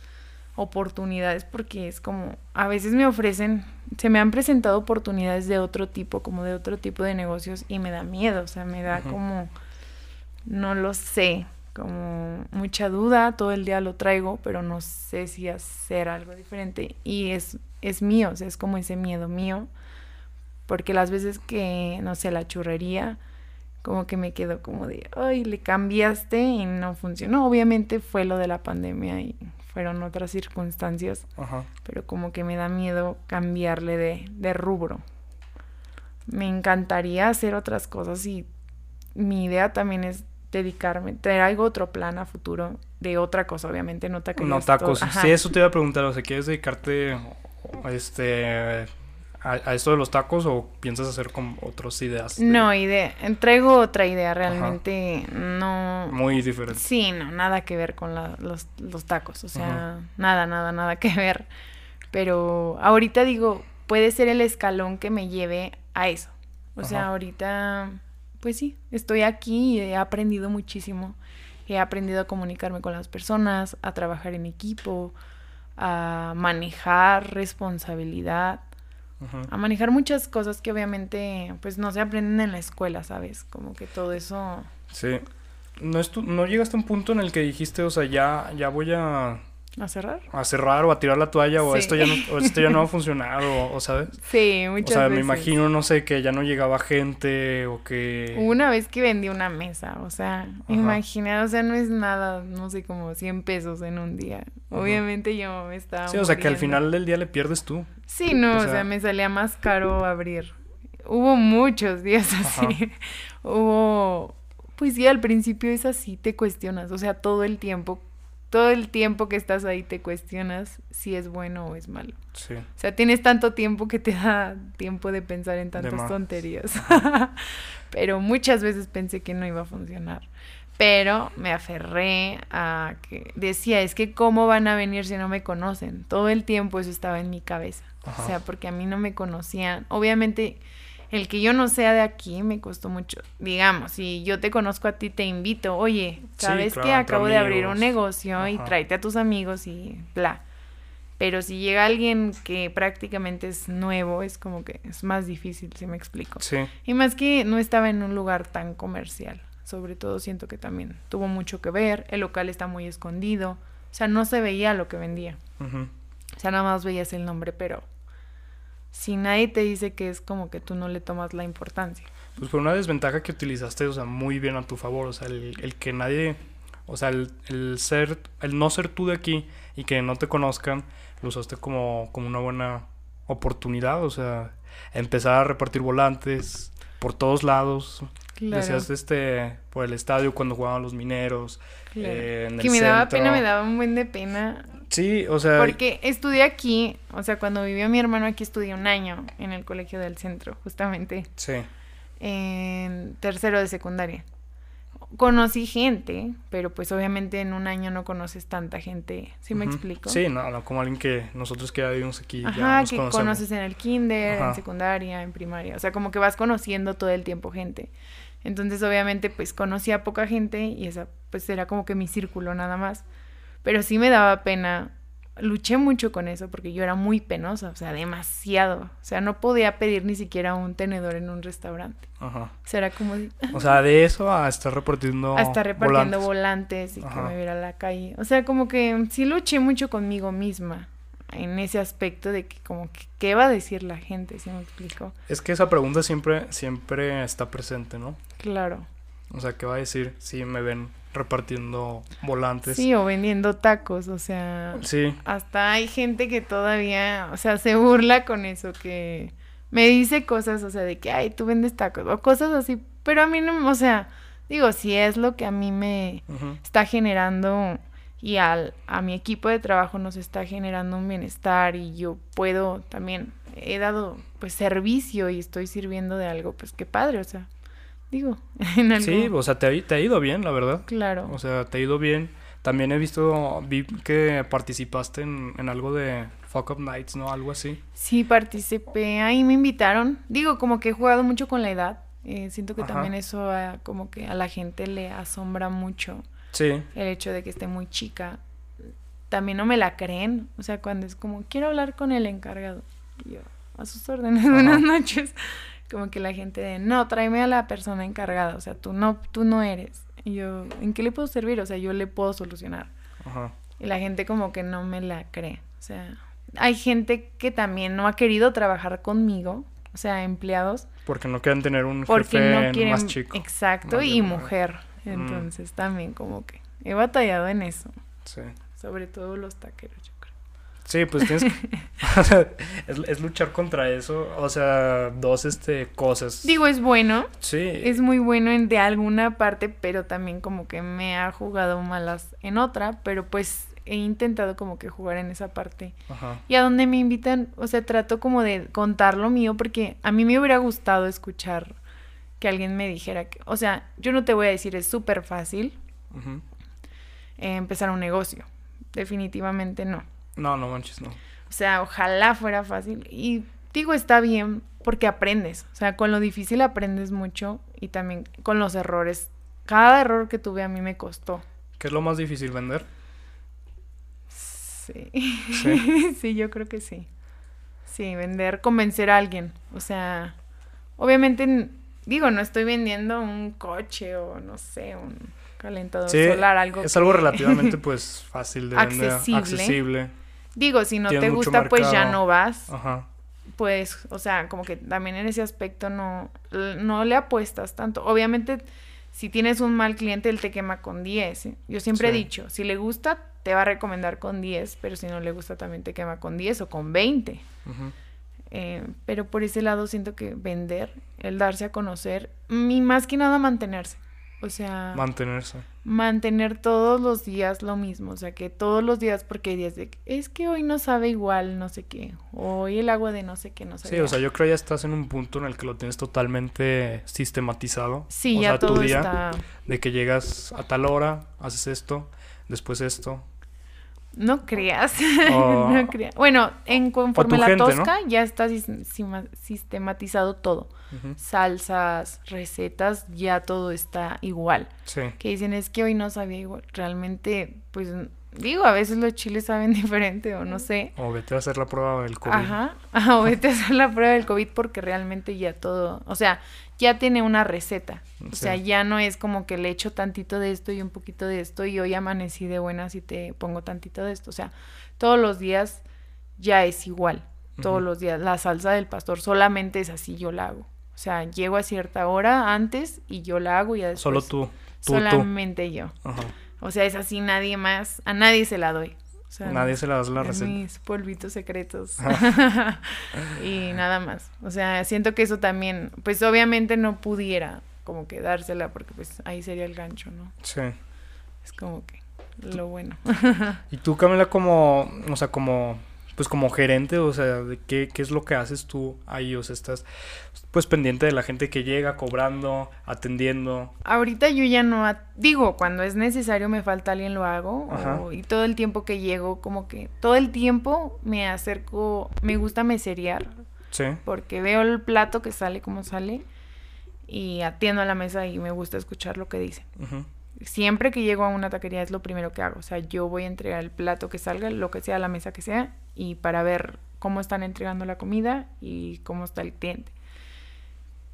[SPEAKER 2] oportunidades porque es como, a veces me ofrecen, se me han presentado oportunidades de otro tipo, como de otro tipo de negocios y me da miedo, o sea, me da como, no lo sé, como mucha duda, todo el día lo traigo, pero no sé si hacer algo diferente y es, es mío, o sea, es como ese miedo mío, porque las veces que, no sé, la churrería, como que me quedo como de, ay, le cambiaste y no funcionó. Obviamente fue lo de la pandemia y fueron otras circunstancias, pero como que me da miedo cambiarle de, de rubro. Me encantaría hacer otras cosas y mi idea también es dedicarme, traigo otro plan a futuro de otra cosa, obviamente, no tacos.
[SPEAKER 1] No tacos, sí, eso te iba a preguntar, o sea, ¿quieres dedicarte este a, esto de los tacos o piensas hacer con otras ideas?
[SPEAKER 2] No, idea, entrego otra idea, realmente no...
[SPEAKER 1] Muy diferente.
[SPEAKER 2] Sí, no, nada que ver con los, tacos, o sea, nada, nada, nada que ver. Pero ahorita digo, puede ser el escalón que me lleve a eso. O sea, ahorita, pues sí, estoy aquí y he aprendido muchísimo. He aprendido a comunicarme con las personas, a trabajar en equipo, a manejar responsabilidad a manejar muchas cosas que obviamente pues no se aprenden en la escuela, ¿sabes? Como que todo eso...
[SPEAKER 1] Sí. ¿No, es ¿No llegaste a un punto en el que dijiste, o sea, ya, ya voy a
[SPEAKER 2] ¿A cerrar?
[SPEAKER 1] A cerrar o a tirar la toalla o esto ya no, o esto ya no va a funcionar o, ¿sabes?
[SPEAKER 2] Sí, muchas
[SPEAKER 1] veces. O sea, me imagino, no sé, que ya no llegaba gente o que...
[SPEAKER 2] Una vez que vendí una mesa, o sea, imagina, o sea, no es nada, no sé, como 100 pesos en un día. Obviamente yo me estaba
[SPEAKER 1] Sí, o sea, que al final del día le pierdes tú.
[SPEAKER 2] Sí, no, o sea, me salía más caro abrir. Hubo muchos días así. Hubo... Pues sí, al principio es así, te cuestionas, o sea, todo el tiempo todo el tiempo que estás ahí te cuestionas si es bueno o es malo. Sí. O sea, tienes tanto tiempo que te da tiempo de pensar en tantas tonterías. Pero muchas veces pensé que no iba a funcionar. Pero me aferré a que decía, es que cómo van a venir si no me conocen. Todo el tiempo eso estaba en mi cabeza. O sea, porque a mí no me conocían. Obviamente el que yo no sea de aquí me costó mucho. Digamos, si yo te conozco a ti, te invito, oye, ¿sabes que acabo de abrir un negocio y tráete a tus amigos y bla? Pero si llega alguien que prácticamente es nuevo, es como que es más difícil, si me explico. Sí. Y más que no estaba en un lugar tan comercial. Sobre todo siento que también tuvo mucho que ver. El local está muy escondido. O sea, no se veía lo que vendía. O sea, nada más veías el nombre, pero si nadie te dice que es como que tú no le tomas la importancia.
[SPEAKER 1] Pues fue una desventaja que utilizaste, o sea, muy bien a tu favor, o sea, el, que nadie, o sea, el, ser, el no ser tú de aquí y que no te conozcan, lo usaste como, como una buena oportunidad, o sea, empezar a repartir volantes por todos lados. Decías este, por el estadio cuando jugaban los mineros. Eh,
[SPEAKER 2] que me daba pena, me daba un buen de pena
[SPEAKER 1] Sí, o sea...
[SPEAKER 2] Porque estudié aquí, o sea, cuando vivió mi hermano aquí estudié un año en el colegio del centro, justamente. Sí. En tercero de secundaria. Conocí gente, pero pues obviamente en un año no conoces tanta gente, ¿sí me explico?
[SPEAKER 1] Sí, no, no, como alguien que nosotros que ya vivimos aquí
[SPEAKER 2] Ajá, ya nos que conoces en el kinder, en secundaria, en primaria, o sea, como que vas conociendo todo el tiempo gente. Entonces, obviamente, pues conocía poca gente y esa pues era como que mi círculo nada más. Pero sí me daba pena. Luché mucho con eso porque yo era muy penosa, o sea, demasiado. O sea, no podía pedir ni siquiera un tenedor en un restaurante. Ajá. O sea, era como...
[SPEAKER 1] o sea, de eso a estar repartiendo...
[SPEAKER 2] A estar repartiendo volantes, y que me viera a la calle. O sea, como que sí luché mucho conmigo misma en ese aspecto de que como que qué va a decir la gente, si me explico.
[SPEAKER 1] Es que esa pregunta siempre, siempre está presente, ¿no?
[SPEAKER 2] Claro.
[SPEAKER 1] O sea, ¿qué va a decir si me ven repartiendo volantes.
[SPEAKER 2] Sí, o vendiendo tacos, o sea. Sí. Hasta hay gente que todavía, o sea, se burla con eso, que me dice cosas, o sea, de que, ay, tú vendes tacos, o cosas así, pero a mí no, o sea, digo, si es lo que a mí me está generando y al, a mi equipo de trabajo nos está generando un bienestar y yo puedo también, he dado pues servicio y estoy sirviendo de algo, pues qué padre, o sea digo.
[SPEAKER 1] En algo... Sí, o sea, te ha, te ha ido bien, la verdad.
[SPEAKER 2] Claro.
[SPEAKER 1] O sea, te ha ido bien. También he visto, vi que participaste en, en algo de Fuck Up Nights, ¿no? Algo así.
[SPEAKER 2] Sí, participé, ahí me invitaron. Digo, como que he jugado mucho con la edad. Eh, siento que también eso como que a la gente le asombra mucho. Sí. El hecho de que esté muy chica. También no me la creen. O sea, cuando es como, quiero hablar con el encargado. Y yo, a sus órdenes, buenas noches. Como que la gente de, no, tráeme a la persona encargada. O sea, tú no, tú no eres. Y yo, ¿en qué le puedo servir? O sea, yo le puedo solucionar. Ajá. Y la gente como que no me la cree. O sea, hay gente que también no ha querido trabajar conmigo. O sea, empleados.
[SPEAKER 1] Porque no quieren tener un jefe más chico.
[SPEAKER 2] Exacto, y mujer. Mm. Entonces también como que he batallado en eso. Sí. Sobre todo los taqueros.
[SPEAKER 1] Sí, pues tienes es, luchar contra eso, o sea, dos este cosas.
[SPEAKER 2] Digo, es bueno. Sí. Es muy bueno en de alguna parte, pero también como que me ha jugado malas en otra, pero pues he intentado como que jugar en esa parte. Ajá. Y a donde me invitan, o sea, trato como de contar lo mío porque a mí me hubiera gustado escuchar que alguien me dijera que, o sea, yo no te voy a decir es súper fácil empezar un negocio, definitivamente no.
[SPEAKER 1] No, no manches, no.
[SPEAKER 2] O sea, ojalá fuera fácil. Y digo, está bien porque aprendes. O sea, con lo difícil aprendes mucho y también con los errores. Cada error que tuve a mí me costó.
[SPEAKER 1] ¿Qué es lo más difícil vender?
[SPEAKER 2] Sí. Sí, sí yo creo que sí. Sí, vender, convencer a alguien. O sea, obviamente, digo, no estoy vendiendo un coche o no sé, un calentador solar, algo.
[SPEAKER 1] Es algo relativamente pues fácil de vender. Accesible.
[SPEAKER 2] Digo, si no te gusta, pues ya no vas. Ajá. Pues, o sea, como que también en ese aspecto no, no le apuestas tanto. Obviamente, si tienes un mal cliente, él te quema con 10. Yo siempre he dicho, si le gusta, te va a recomendar con 10, pero si no le gusta, también te quema con 10 o con 20. Eh, pero por ese lado siento que vender, el darse a conocer, y más que nada mantenerse. O sea...
[SPEAKER 1] Mantenerse.
[SPEAKER 2] Mantener todos los días lo mismo. O sea, que todos los días, porque hay días de... Es que hoy no sabe igual, no sé qué. Hoy el agua de no sé qué no sabe
[SPEAKER 1] Sí, o sea, yo creo ya estás en un punto en el que lo tienes totalmente sistematizado.
[SPEAKER 2] Sí, o ya sea, todo tu día, está...
[SPEAKER 1] De que llegas a tal hora, haces esto, después esto,
[SPEAKER 2] no creas. no creas. Bueno, en conforme la tosca ya está sistematizado todo. Salsas, recetas, ya todo está igual. Sí. Que dicen es que hoy no sabía igual. Realmente, pues digo, a veces los chiles saben diferente o no sé.
[SPEAKER 1] O vete a hacer la prueba del COVID.
[SPEAKER 2] Ajá. O vete a hacer la prueba del COVID porque realmente ya todo, o sea, ya tiene una receta. O sea, ya no es como que le echo tantito de esto y un poquito de esto y hoy amanecí de buenas y te pongo tantito de esto. O sea, todos los días ya es igual. Todos los días. La salsa del pastor solamente es así, yo la hago. O sea, llego a cierta hora antes y yo la hago y ya después.
[SPEAKER 1] Solo tú.
[SPEAKER 2] solamente yo. O sea, es así, nadie más. A nadie se la doy.
[SPEAKER 1] Nadie se la da la receta.
[SPEAKER 2] Mis polvitos secretos. y nada más. O sea, siento que eso también, pues obviamente no pudiera como que dársela porque pues ahí sería el gancho, ¿no? Sí. Es como que lo bueno.
[SPEAKER 1] y tú, Camila, como, o sea, como pues como gerente, o sea, de qué, qué es lo que haces tú ahí, o sea, estás pues pendiente de la gente que llega, cobrando, atendiendo.
[SPEAKER 2] Ahorita yo ya no, digo, cuando es necesario me falta alguien lo hago, y todo el tiempo que llego, como que todo el tiempo me acerco, me gusta meserear, sí. porque veo el plato que sale como sale, y atiendo a la mesa y me gusta escuchar lo que dicen. Siempre que llego a una taquería es lo primero que hago. O sea, yo voy a entregar el plato que salga, lo que sea, la mesa que sea, y para ver cómo están entregando la comida y cómo está el cliente.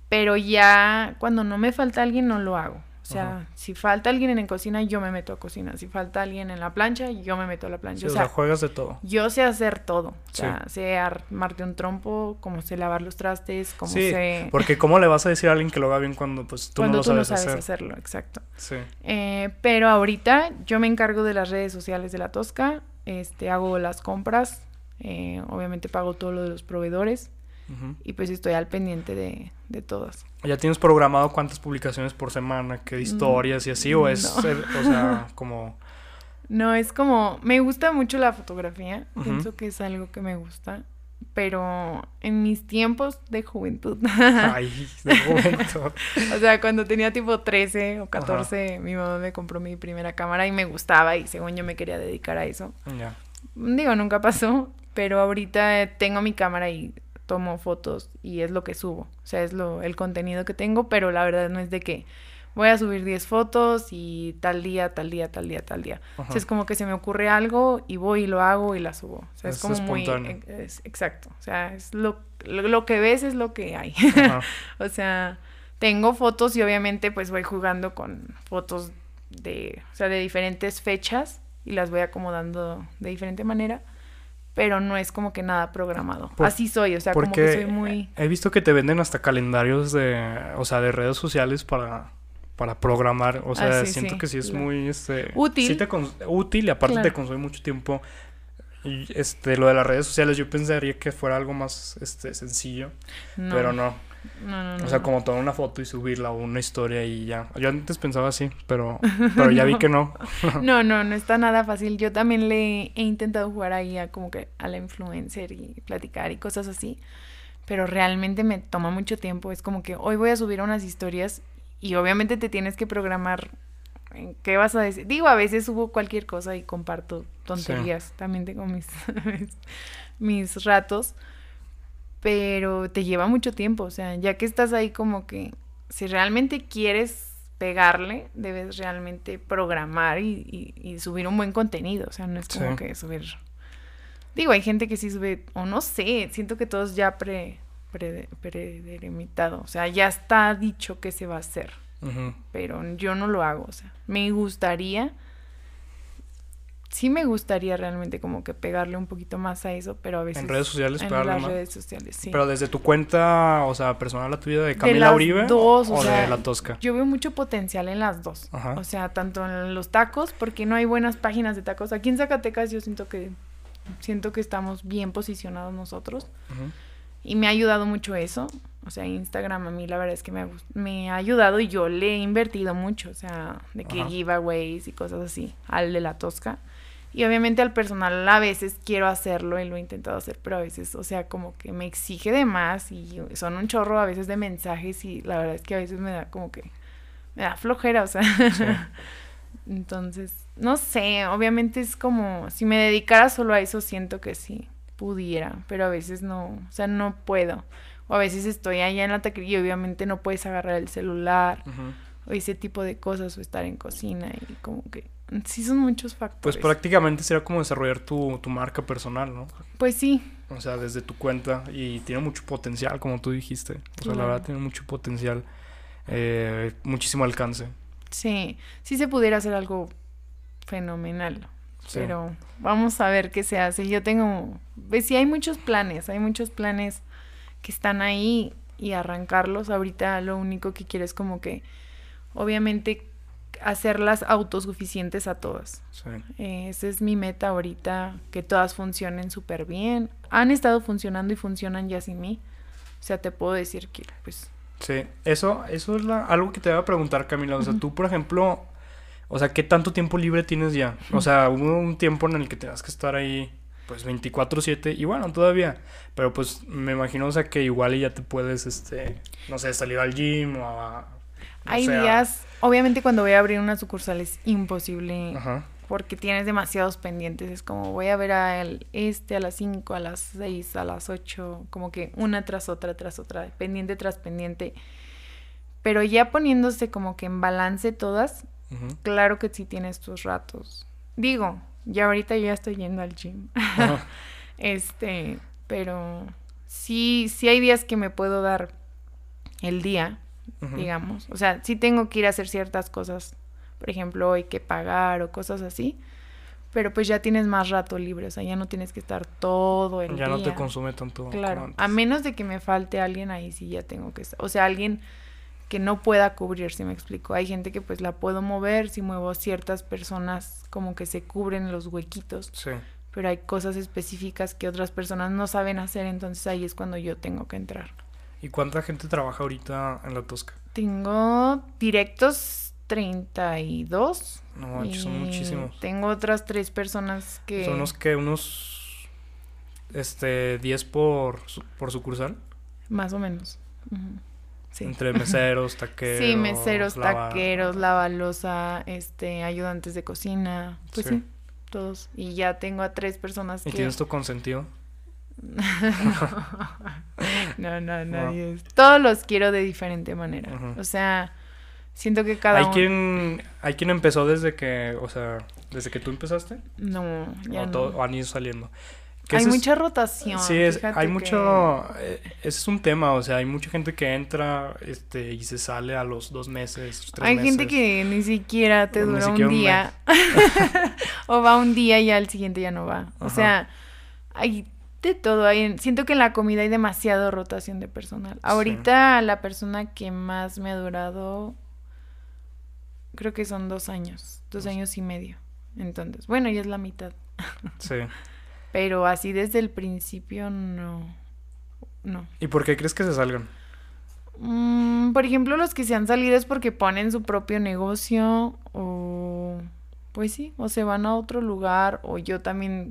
[SPEAKER 2] Pero ya cuando no me falta alguien no lo hago. O sea, si falta alguien en la cocina, yo me meto a cocina. Si falta alguien en la plancha, yo me meto a la plancha.
[SPEAKER 1] o, sea, juegas de todo.
[SPEAKER 2] Yo sé hacer todo. O sea, sé armarte un trompo, como sé lavar los trastes, como sí, sé...
[SPEAKER 1] porque ¿cómo le vas a decir a alguien que lo haga bien cuando pues tú no lo sabes,
[SPEAKER 2] no sabes hacerlo? Exacto. Sí. Eh, pero ahorita yo me encargo de las redes sociales de La Tosca. Este, hago las compras. Eh, obviamente pago todo lo de los proveedores. Y pues estoy al pendiente de, de todas.
[SPEAKER 1] ¿Ya tienes programado cuántas publicaciones por semana, qué historias y así? ¿O es, o sea, como...
[SPEAKER 2] No, es como, me gusta mucho la fotografía, pienso que es algo que me gusta, pero en mis tiempos de juventud. Ay, de juventud. o sea, cuando tenía tipo 13 o 14, mi mamá me compró mi primera cámara y me gustaba y según yo me quería dedicar a eso. Ya. Digo, nunca pasó, Pero ahorita tengo mi cámara y tomo fotos y es lo que subo. O sea, es lo, el contenido que tengo, pero la verdad no es de que voy a subir 10 fotos y tal día, tal día, tal día, tal día. O sea, es como que se me ocurre algo y voy y lo hago y la subo. O sea, es, como muy... exacto. O sea, es lo, lo, que ves es lo que hay. o sea, tengo fotos y obviamente pues voy jugando con fotos de, o sea, de diferentes fechas y las voy acomodando de diferente manera pero no es como que nada programado. Así soy, o sea, como que soy muy...
[SPEAKER 1] He visto que te venden hasta calendarios de, o sea, de redes sociales para, para programar, o sea, ah, siento que sí es muy, este... Útil. Sí te útil y aparte te consume mucho tiempo. Y, este, lo de las redes sociales yo pensaría que fuera algo más, este, sencillo, pero no. No, no, O sea, como tomar una foto y subirla o una historia y ya. Yo antes pensaba así, pero, pero ya vi que no.
[SPEAKER 2] no, no, no está nada fácil. Yo también le he intentado jugar ahí a como que a la influencer y platicar y cosas así. Pero realmente me toma mucho tiempo. Es como que hoy voy a subir unas historias y obviamente te tienes que programar en qué vas a decir. Digo, a veces subo cualquier cosa y comparto tonterías. También tengo mis, mis ratos pero te lleva mucho tiempo, o sea, ya que estás ahí como que si realmente quieres pegarle, debes realmente programar y, subir un buen contenido, o sea, no es como que subir... Digo, hay gente que sí sube, o no sé, siento que todos ya pre, pre, o sea, ya está dicho que se va a hacer, pero yo no lo hago, o sea, me gustaría sí me gustaría realmente como que pegarle un poquito más a eso, pero a veces...
[SPEAKER 1] En redes sociales,
[SPEAKER 2] en las redes sociales, sí.
[SPEAKER 1] Pero desde tu cuenta, o sea, personal la tuya de Camila de Uribe dos, o, de La Tosca.
[SPEAKER 2] Yo veo mucho potencial en las dos. O sea, tanto en los tacos, porque no hay buenas páginas de tacos. Aquí en Zacatecas yo siento que siento que estamos bien posicionados nosotros. Y me ha ayudado mucho eso. O sea, Instagram a mí la verdad es que me ha, me ha ayudado y yo le he invertido mucho. O sea, de que giveaways y cosas así al de la Tosca. Y obviamente al personal a veces quiero hacerlo y lo he intentado hacer, pero a veces, o sea, como que me exige de más y son un chorro a veces de mensajes y la verdad es que a veces me da como que me da flojera, o sea. Entonces, no sé, obviamente es como si me dedicara solo a eso siento que sí pudiera, pero a veces no, o sea, no puedo. O a veces estoy allá en la taquería y obviamente no puedes agarrar el celular o ese tipo de cosas o estar en cocina y como que Sí, son muchos factores.
[SPEAKER 1] Pues prácticamente sería como desarrollar tu, marca personal, ¿no?
[SPEAKER 2] Pues sí.
[SPEAKER 1] O sea, desde tu cuenta. Y tiene mucho potencial, como tú dijiste. O sea, la verdad tiene mucho potencial. Eh, muchísimo alcance.
[SPEAKER 2] Sí, sí se pudiera hacer algo fenomenal. Pero vamos a ver qué se hace. Yo tengo, pues sí hay muchos planes, hay muchos planes que están ahí y arrancarlos. Ahorita lo único que quiero es como que, obviamente, hacerlas autosuficientes a todas. Sí. Eh, esa es mi meta ahorita, que todas funcionen súper bien. Han estado funcionando y funcionan ya sin mí. O sea, te puedo decir que, pues...
[SPEAKER 1] Sí, eso, eso es algo que te voy a preguntar, Camila. O sea, tú, por ejemplo, o sea, ¿qué tanto tiempo libre tienes ya? O sea, hubo un tiempo en el que tenías que estar ahí, pues, 24-7, y bueno, todavía. Pero, pues, me imagino, o sea, que igual ya te puedes, este, no sé, salir al gym o a...
[SPEAKER 2] Hay días Obviamente cuando voy a abrir una sucursal es imposible porque tienes demasiados pendientes. Es como voy a ver a el, este a las 5, a las 6, a las 8, como que una tras otra, tras otra, pendiente tras pendiente. Pero ya poniéndose como que en balance todas, claro que sí tienes tus ratos. Digo, ya ahorita yo ya estoy yendo al gym. este, pero sí, sí hay días que me puedo dar el día digamos. O sea, sí tengo que ir a hacer ciertas cosas, por ejemplo, hay que pagar o cosas así, pero pues ya tienes más rato libre, o sea, ya no tienes que estar todo el
[SPEAKER 1] día.
[SPEAKER 2] Ya
[SPEAKER 1] no te consume tanto.
[SPEAKER 2] Claro, a menos de que me falte alguien ahí, sí ya tengo que estar, o sea, alguien que no pueda cubrir, si me explico. Hay gente que pues la puedo mover, si muevo ciertas personas como que se cubren los huequitos. Sí. Pero hay cosas específicas que otras personas no saben hacer, entonces ahí es cuando yo tengo que entrar.
[SPEAKER 1] ¿Y cuánta gente trabaja ahorita en la Tosca?
[SPEAKER 2] Tengo directos 32.
[SPEAKER 1] No, son muchísimos.
[SPEAKER 2] Tengo otras tres personas que...
[SPEAKER 1] ¿Son unos que unos... Este, 10 por, por sucursal?
[SPEAKER 2] Más o menos.
[SPEAKER 1] sí. Entre meseros, taqueros.
[SPEAKER 2] Sí, meseros, taqueros, lavalosa, este, ayudantes de cocina. Pues sí. todos. Y ya tengo a tres personas
[SPEAKER 1] ¿Y tienes tu consentido?
[SPEAKER 2] no, no, nadie. Todos los quiero de diferente manera. O sea, siento que cada
[SPEAKER 1] ¿Hay quien hay quien empezó desde que, o sea, desde que tú empezaste?
[SPEAKER 2] No, ya
[SPEAKER 1] o
[SPEAKER 2] no.
[SPEAKER 1] Todo, han ido saliendo.
[SPEAKER 2] Hay mucha rotación.
[SPEAKER 1] Sí, es, hay mucho... Eh, ese es un tema, o sea, hay mucha gente que entra este, y se sale a los dos meses, tres
[SPEAKER 2] Hay gente que ni siquiera te dura un día. o va un día y al siguiente ya no va. O sea, hay de todo. Hay, siento que en la comida hay demasiado rotación de personal. Ahorita la persona que más me ha durado, creo que son dos años, dos años y medio. Entonces, bueno, ya es la mitad.
[SPEAKER 1] sí.
[SPEAKER 2] Pero así desde el principio no. No.
[SPEAKER 1] ¿Y por qué crees que se salgan?
[SPEAKER 2] Mm, por ejemplo, los que se han salido es porque ponen su propio negocio o pues sí, o se van a otro lugar o yo también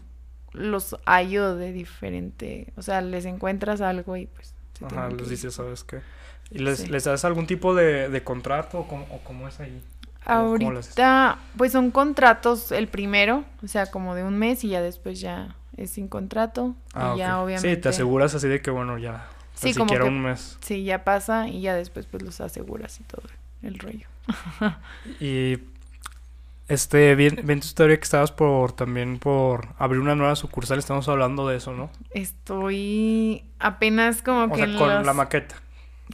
[SPEAKER 2] los hallo de diferente, o sea, les encuentras algo y pues...
[SPEAKER 1] Ajá, les dices, ¿sabes qué? ¿Y les, les das algún tipo de, de contrato o cómo, o cómo es ahí?
[SPEAKER 2] Ahorita, pues son contratos el primero, o sea, como de un mes y ya después ya es sin contrato.
[SPEAKER 1] Ah,
[SPEAKER 2] y ya obviamente.
[SPEAKER 1] Sí, te aseguras así de que bueno, ya. Sí, como siquiera un mes.
[SPEAKER 2] Sí, ya pasa y ya después pues los aseguras y todo el rollo.
[SPEAKER 1] y este, bien, bien tu historia que estabas por también por abrir una nueva sucursal, estamos hablando de eso, ¿no?
[SPEAKER 2] Estoy apenas como
[SPEAKER 1] o
[SPEAKER 2] que
[SPEAKER 1] sea, con la maqueta.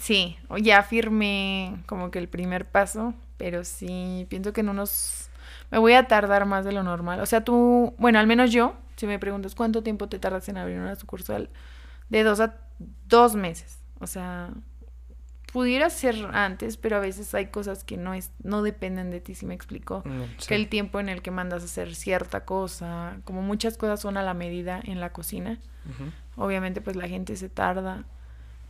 [SPEAKER 2] Sí, ya firmé como que el primer paso, pero sí pienso que en unos me voy a tardar más de lo normal. O sea, tú, bueno, al menos yo si me preguntas cuánto tiempo te tardas en abrir una sucursal, de dos a dos meses. O sea, pudiera ser antes, pero a veces hay cosas que no es, no dependen de ti, si me explico. Mm, que el tiempo en el que mandas a hacer cierta cosa, como muchas cosas son a la medida en la cocina. Obviamente, pues la gente se tarda.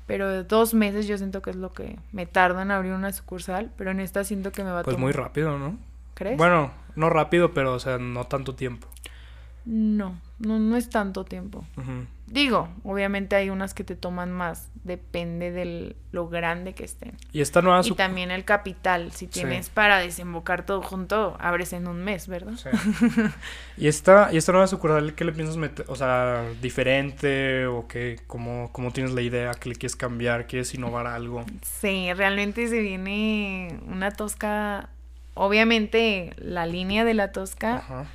[SPEAKER 2] Pero dos meses yo siento que es lo que me tarda en abrir una sucursal, pero en esta siento que me va a
[SPEAKER 1] Pues muy rápido, ¿no?
[SPEAKER 2] ¿Crees?
[SPEAKER 1] Bueno, no rápido, pero o sea, no tanto tiempo.
[SPEAKER 2] No, no, no es tanto tiempo. Digo, obviamente hay unas que te toman más, depende de lo grande que estén.
[SPEAKER 1] Y esta nueva
[SPEAKER 2] Y también el capital, si tienes para desembocar todo junto, abres en un mes, ¿verdad? Sí.
[SPEAKER 1] ¿Y esta, y esta nueva sucursal qué le piensas meter? O sea, diferente o qué, cómo, cómo tienes la idea, qué le quieres cambiar, quieres innovar algo?
[SPEAKER 2] Sí, realmente se viene una tosca, obviamente la línea de la tosca. Ajá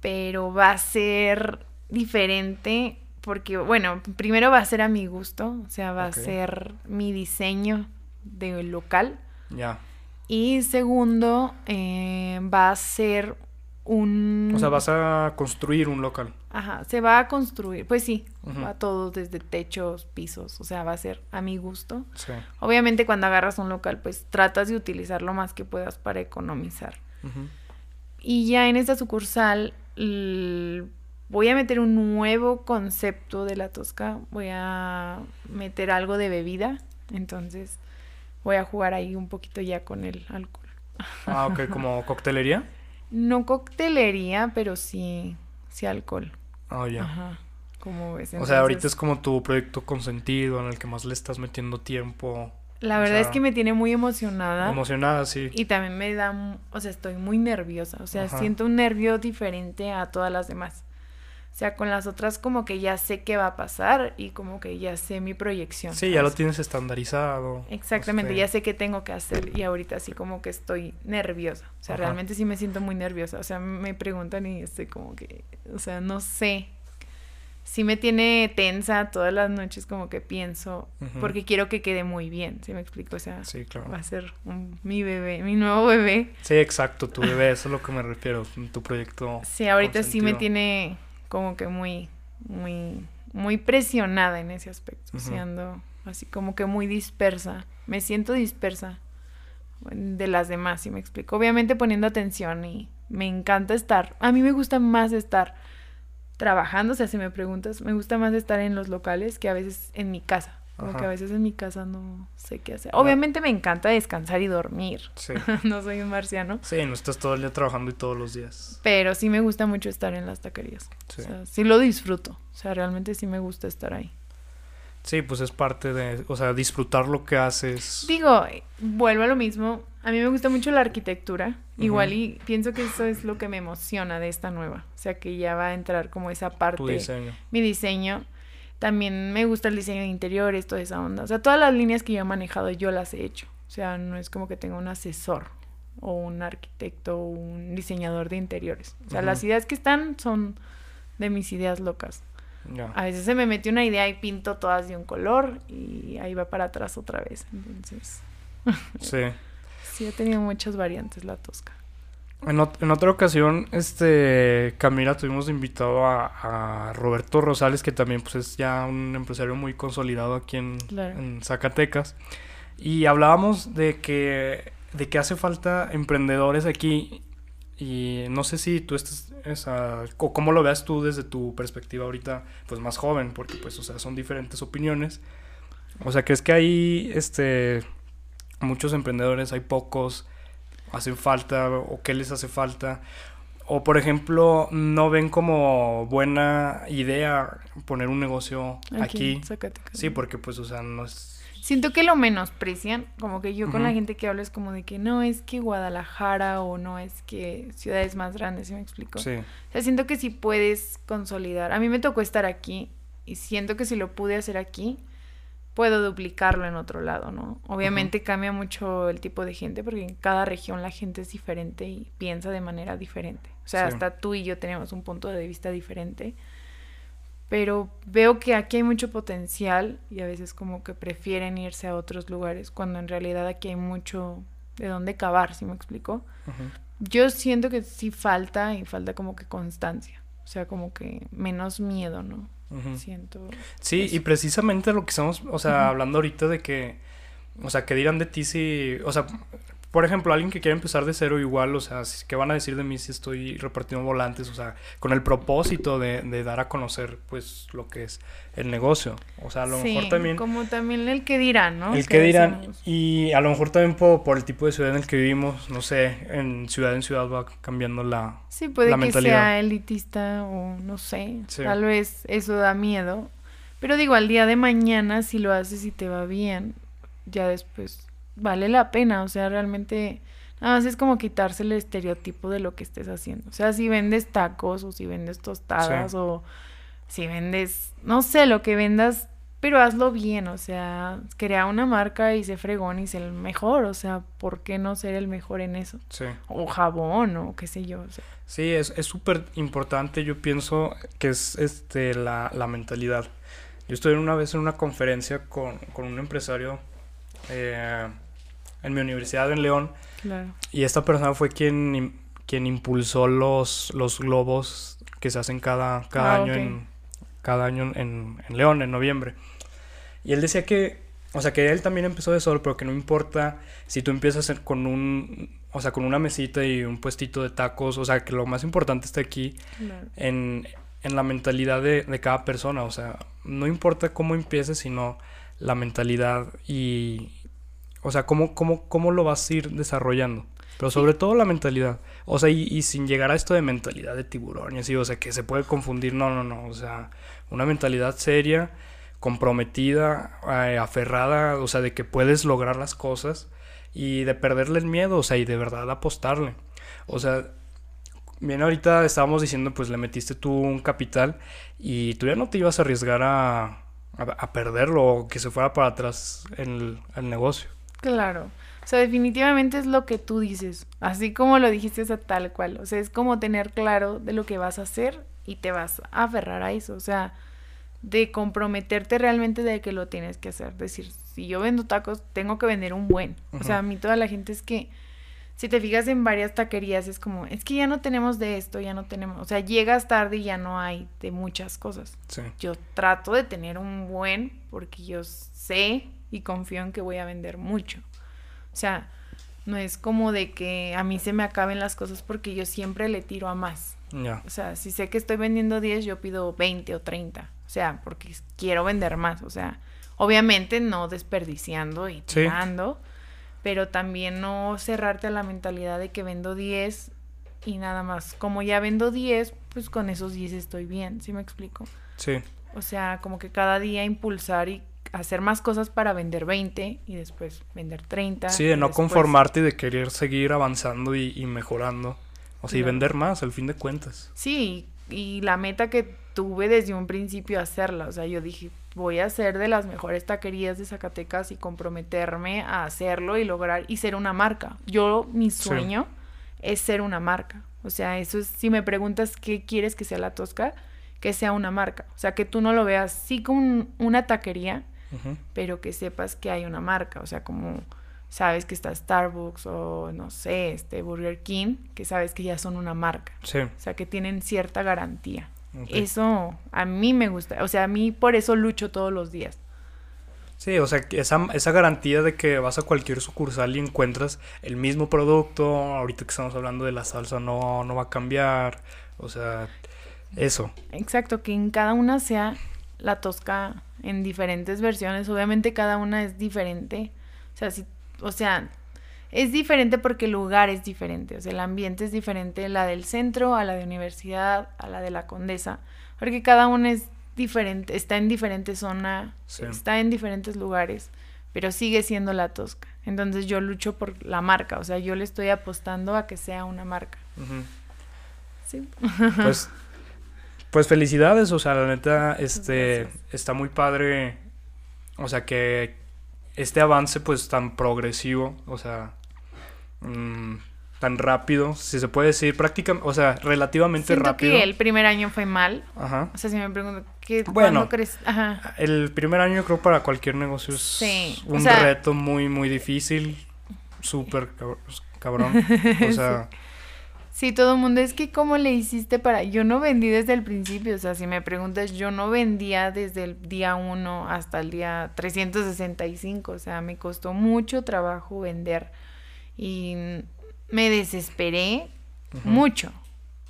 [SPEAKER 2] pero va a ser diferente porque, bueno, primero va a ser a mi gusto, o sea, va a ser mi diseño de local.
[SPEAKER 1] Ya.
[SPEAKER 2] Y segundo, eh, va a ser un...
[SPEAKER 1] O sea, vas a construir un local.
[SPEAKER 2] Ajá, se va a construir, pues sí, va todo desde techos, pisos, o sea, va a ser a mi gusto.
[SPEAKER 1] Sí.
[SPEAKER 2] Obviamente cuando agarras un local, pues tratas de utilizar lo más que puedas para economizar. Y ya en esta sucursal voy a meter un nuevo concepto de la tosca, voy a meter algo de bebida, entonces voy a jugar ahí un poquito ya con el alcohol.
[SPEAKER 1] Ah, ok, como coctelería.
[SPEAKER 2] No coctelería, pero sí, sí alcohol.
[SPEAKER 1] Ah, ya.
[SPEAKER 2] Ajá. Como ves.
[SPEAKER 1] O sea, ahorita es como tu proyecto consentido en el que más le estás metiendo tiempo.
[SPEAKER 2] La verdad es que me tiene muy emocionada.
[SPEAKER 1] Emocionada, sí.
[SPEAKER 2] Y también me da, o sea, estoy muy nerviosa. O sea, siento un nervio diferente a todas las demás. O sea, con las otras como que ya sé qué va a pasar y como que ya sé mi proyección.
[SPEAKER 1] Sí, ya lo tienes estandarizado.
[SPEAKER 2] Exactamente, este ya sé qué tengo que hacer y ahorita así como que estoy nerviosa. O sea, realmente sí me siento muy nerviosa. O sea, me preguntan y estoy como que, o sea, no sé sí me tiene tensa todas las noches como que pienso, porque quiero que quede muy bien, ¿sí me explico? O sea, va a ser mi bebé, mi nuevo bebé.
[SPEAKER 1] Sí, exacto, tu bebé, eso es lo que me refiero, tu proyecto.
[SPEAKER 2] Sí, ahorita sí me tiene como que muy, muy, muy presionada en ese aspecto, siendo así como que muy dispersa, me siento dispersa de las demás, ¿sí me explico? Obviamente poniendo atención y me encanta estar, a mí me gusta más estar trabajando, o sea, si me preguntas, me gusta más estar en los locales que a veces en mi casa. Como que a veces en mi casa no sé qué hacer. Obviamente me encanta descansar y dormir. Sí. no soy un marciano.
[SPEAKER 1] Sí, no estás todo el día trabajando y todos los días.
[SPEAKER 2] Pero sí me gusta mucho estar en las taquerías. Sí. O sea, sí lo disfruto. O sea, realmente sí me gusta estar ahí.
[SPEAKER 1] Sí, pues es parte de, o sea, disfrutar lo que haces.
[SPEAKER 2] Digo, vuelvo a lo mismo. A mí me gusta mucho la arquitectura. Igual y pienso que eso es lo que me emociona de esta nueva. O sea, que ya va a entrar como esa parte.
[SPEAKER 1] Tu diseño.
[SPEAKER 2] Mi diseño. También me gusta el diseño de interiores, toda esa onda. O sea, todas las líneas que yo he manejado yo las he hecho. O sea, no es como que tenga un asesor o un arquitecto o un diseñador de interiores. O sea, las ideas que están son de mis ideas locas. A veces se me mete una idea y pinto todas de un color y ahí va para atrás otra vez. Entonces. Sí. sí, he tenido muchas variantes la tosca.
[SPEAKER 1] En, en, otra ocasión, este, Camila, tuvimos invitado a, Roberto Rosales, que también pues, es ya un empresario muy consolidado aquí en, en, Zacatecas. Y hablábamos de que, de que hace falta emprendedores aquí. Y no sé si tú estás, esa, o cómo lo veas tú desde tu perspectiva ahorita, pues más joven, porque pues, o sea, son diferentes opiniones. O sea, ¿crees que hay, este, muchos emprendedores, hay pocos? Hacen falta o qué les hace falta. O por ejemplo, no ven como buena idea poner un negocio aquí. Sí, porque pues, o sea, no es...
[SPEAKER 2] Siento que lo menosprecian, como que yo con la gente que hablo es como de que no es que Guadalajara o no es que ciudades más grandes, ¿sí me explico? Sí. O sea, siento que si puedes consolidar. A mí me tocó estar aquí y siento que si lo pude hacer aquí, puedo duplicarlo en otro lado, ¿no? Obviamente cambia mucho el tipo de gente porque en cada región la gente es diferente y piensa de manera diferente. O sea, hasta tú y yo tenemos un punto de vista diferente. Pero veo que aquí hay mucho potencial y a veces como que prefieren irse a otros lugares cuando en realidad aquí hay mucho de dónde cavar, ¿sí me explico? Yo siento que sí falta y falta como que constancia. O sea, como que menos miedo, ¿no? Siento.
[SPEAKER 1] Sí, y precisamente lo que estamos, o sea, hablando ahorita de que, o sea, que dirán de ti si, o sea, por ejemplo, alguien que quiere empezar de cero igual, o sea, ¿qué van a decir de mí si estoy repartiendo volantes? O sea, con el propósito de, de dar a conocer, pues, lo que es el negocio. O sea, a lo mejor también...
[SPEAKER 2] como también el que dirán, ¿no?
[SPEAKER 1] El que dirán. Y a lo mejor también por, por, el tipo de ciudad en el que vivimos, no sé, en ciudad en ciudad va cambiando la
[SPEAKER 2] Sí, puede que sea elitista o no sé. Tal vez eso da miedo. Pero digo, al día de mañana, si lo haces y te va bien, ya después vale la pena, o sea, realmente nada más es como quitarse el estereotipo de lo que estés haciendo. O sea, si vendes tacos o si vendes tostadas o si vendes, no sé, lo que vendas, pero hazlo bien, o sea, crea una marca y sé fregón y sé el mejor, o sea, ¿por qué no ser el mejor en eso? Sí. O jabón o qué sé yo.
[SPEAKER 1] Sí, es súper importante, yo pienso que es este la, la mentalidad. Yo estuve una vez en una conferencia con, con un empresario eh, en mi universidad en León. Y esta persona fue quien, quien impulsó los, los globos que se hacen cada, cada ah, año, en, cada año en, León, en noviembre. Y él decía que, o sea, que él también empezó de solo, pero que no importa si tú empiezas con un, o sea, con una mesita y un puestito de tacos, o sea, que lo más importante está aquí en, en, la mentalidad de, de, cada persona, o sea, no importa cómo empieces, sino la mentalidad y, o sea, ¿cómo, cómo, cómo lo vas a ir desarrollando? Pero sobre todo la mentalidad. O sea, y, sin llegar a esto de mentalidad de tiburón y así, o sea, que se puede confundir. No, no, no. O sea, una mentalidad seria, comprometida, eh, aferrada, o sea, de que puedes lograr las cosas y de perderle el miedo, o sea, y de verdad apostarle. O sea, bien ahorita estábamos diciendo, pues le metiste tú un capital y tú ya no te ibas a arriesgar a, a, perderlo o que se fuera para atrás en el negocio.
[SPEAKER 2] Claro. O sea, definitivamente es lo que tú dices. Así como lo dijiste, o sea, tal cual. O sea, es como tener claro de lo que vas a hacer y te vas a aferrar a eso. O sea, de comprometerte realmente de que lo tienes que hacer. Decir, si yo vendo tacos, tengo que vender un buen. O sea, a mí toda la gente es que, si te fijas en varias taquerías, es como, es que ya no tenemos de esto, ya no tenemos. O sea, llegas tarde y ya no hay de muchas cosas. Yo trato de tener un buen porque yo sé y confío en que voy a vender mucho. O sea, no es como de que a mí se me acaben las cosas porque yo siempre le tiro a más. O sea, si sé que estoy vendiendo 10, yo pido 20 o 30. O sea, porque quiero vender más. O sea, obviamente no desperdiciando y tirando, pero también no cerrarte a la mentalidad de que vendo 10 y nada más. Como ya vendo 10, pues con esos 10 estoy bien, ¿sí me explico? Sí. O sea, como que cada día impulsar y hacer más cosas para vender 20 y después vender 30.
[SPEAKER 1] Sí, de no conformarte y de querer seguir avanzando y, mejorando. O sea, y vender más al fin de cuentas.
[SPEAKER 2] Sí, y la meta que tuve desde un principio hacerla. O sea, yo dije, voy a ser de las mejores taquerías de Zacatecas y comprometerme a hacerlo y lograr y ser una marca. Yo, mi sueño es ser una marca. O sea, eso es, si me preguntas qué quieres que sea la Tosca, que sea una marca. O sea, que tú no lo veas sí como una taquería, pero que sepas que hay una marca. O sea, como sabes que está Starbucks o no sé, este Burger King, que sabes que ya son una marca. Sí. O sea, que tienen cierta garantía. Eso a mí me gusta. O sea, a mí por eso lucho todos los días.
[SPEAKER 1] Sí, o sea, esa, esa garantía de que vas a cualquier sucursal y encuentras el mismo producto, ahorita que estamos hablando de la salsa, no, no va a cambiar. O sea, eso.
[SPEAKER 2] Exacto, que en cada una sea la tosca en diferentes versiones. Obviamente cada una es diferente. O sea, si, o sea, es diferente porque el lugar es diferente. O sea, el ambiente es diferente, la del centro, a la de universidad, a la de la condesa. Porque cada una es diferente, está en diferentes zonas, está en diferentes lugares, pero sigue siendo la tosca. Entonces yo lucho por la marca. O sea, yo le estoy apostando a que sea una marca.
[SPEAKER 1] Sí. Pues pues felicidades, o sea, la neta, este, está muy padre, o sea, que este avance pues tan progresivo, o sea, mm, tan rápido, si se puede decir, prácticamente, o sea, relativamente Siento rápido.
[SPEAKER 2] que el primer año fue mal. Ajá. O sea, si me pregunto, ¿qué, bueno, crees?
[SPEAKER 1] Ajá. El primer año creo para cualquier negocio es un reto muy, muy difícil, súper cabrón. O sea...
[SPEAKER 2] Sí, todo el mundo es que cómo le hiciste para... Yo no vendí desde el principio, o sea, si me preguntas, yo no vendía desde el día 1 hasta el día 365, o sea, me costó mucho trabajo vender y me desesperé mucho,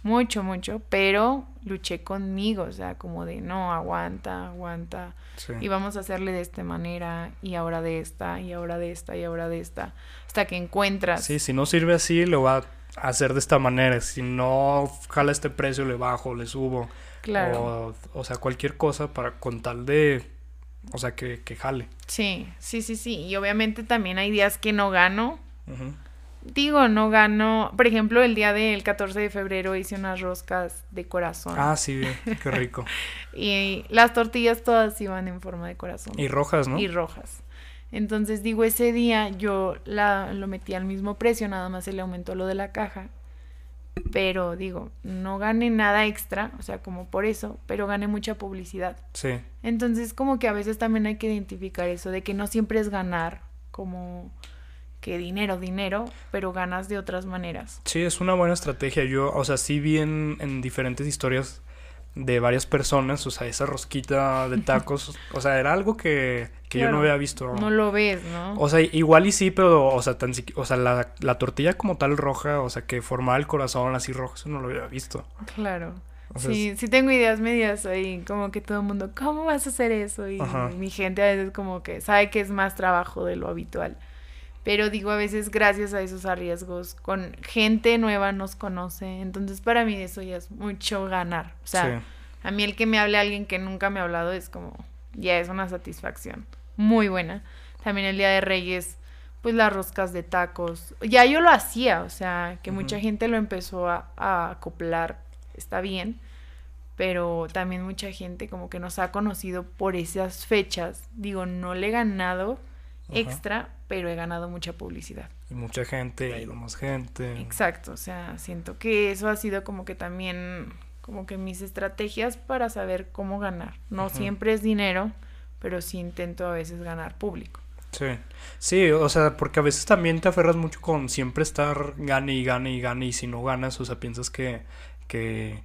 [SPEAKER 2] mucho, mucho, pero luché conmigo, o sea, como de no, aguanta, aguanta, y vamos a hacerle de esta manera, y ahora de esta, y ahora de esta, y ahora de esta, hasta que encuentras.
[SPEAKER 1] Sí, si no sirve así, lo va hacer de esta manera. Si no jala este precio, le bajo, le subo. Claro. O, sea, cualquier cosa para con tal de. O sea, que, que, jale.
[SPEAKER 2] Sí, sí, sí, sí. Y obviamente también hay días que no gano. Digo, no gano. Por ejemplo, el día del 14 de febrero hice unas roscas de corazón.
[SPEAKER 1] Ah, sí, qué rico.
[SPEAKER 2] y las tortillas todas iban en forma de corazón.
[SPEAKER 1] Y rojas, ¿no?
[SPEAKER 2] Y rojas. Entonces digo, ese día yo la, lo metí al mismo precio, nada más se le aumentó lo de la caja. Pero digo, no gané nada extra, o sea, como por eso, pero gané mucha publicidad. Sí. Entonces como que a veces también hay que identificar eso, de que no siempre es ganar como que dinero, dinero, pero ganas de otras maneras.
[SPEAKER 1] Sí, es una buena estrategia. Yo, o sea, sí vi en, en diferentes historias de varias personas, o sea, esa rosquita de tacos, o sea, era algo que, que yo no había visto.
[SPEAKER 2] No lo ves, ¿no?
[SPEAKER 1] O sea, igual y sí, pero, o sea, tan o sea la, la, tortilla como tal roja, o sea, que formaba el corazón así rojo, eso no lo había visto.
[SPEAKER 2] Claro. sí, sí tengo ideas medias ahí, como que todo el mundo, ¿cómo vas a hacer eso? Y, y mi gente a veces como que sabe que es más trabajo de lo habitual. Pero digo, a veces gracias a esos arriesgos, con gente nueva nos conoce. Entonces, para mí eso ya es mucho ganar. O sea, a mí el que me hable alguien que nunca me ha hablado es como, ya es una satisfacción muy buena. También el Día de Reyes, pues las roscas de tacos. Ya yo lo hacía, o sea, que mucha gente lo empezó a, a acoplar. Está bien pero también mucha gente como que nos ha conocido por esas fechas. Digo, no le he ganado extra, pero he ganado mucha publicidad.
[SPEAKER 1] Y mucha gente, ha ido más gente.
[SPEAKER 2] Exacto, o sea, siento que eso ha sido como que también, como que mis estrategias para saber cómo ganar. No siempre es dinero, pero sí intento a veces ganar público.
[SPEAKER 1] Sí, sí, o sea, porque a veces también te aferras mucho con siempre estar gane y gane y gane y si no ganas, o sea, piensas que... Que,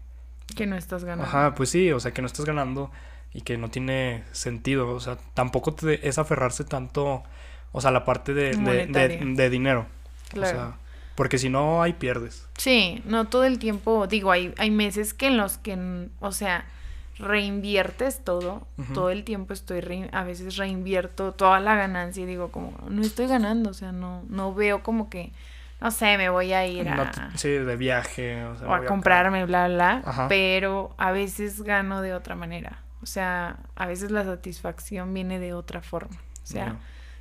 [SPEAKER 2] que no estás ganando.
[SPEAKER 1] Ajá, pues sí, o sea, que no estás ganando y que no tiene sentido, o sea, tampoco te, es aferrarse tanto o sea, la parte de, de, dinero. Claro. O sea, porque si no, ahí pierdes.
[SPEAKER 2] Sí, no todo el tiempo, digo, hay, hay meses que en los que, o sea, reinviertes todo, todo el tiempo estoy, a veces reinvierto toda la ganancia y digo como, no estoy ganando, o sea, no, no veo como que, no sé, me voy a ir a...
[SPEAKER 1] sí, de viaje.
[SPEAKER 2] O, sea, o a comprarme, bla, bla, pero a veces gano de otra manera, o sea, a veces la satisfacción viene de otra forma, o sea...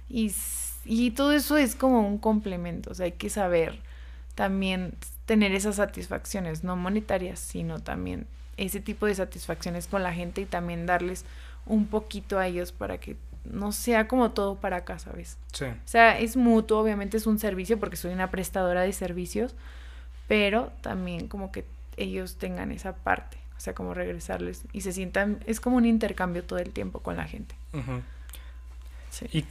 [SPEAKER 2] Y, y todo eso es como un complemento, o sea, hay que saber también tener esas satisfacciones, no monetarias, sino también ese tipo de satisfacciones con la gente y también darles un poquito a ellos para que no sea como todo para acá, ¿sabes? Sí. O sea, es mutuo, obviamente es un servicio porque soy una prestadora de servicios, pero también como que ellos tengan esa parte, sea, como regresarles y se sientan, es como un intercambio todo el tiempo con la gente.
[SPEAKER 1] Sí. Y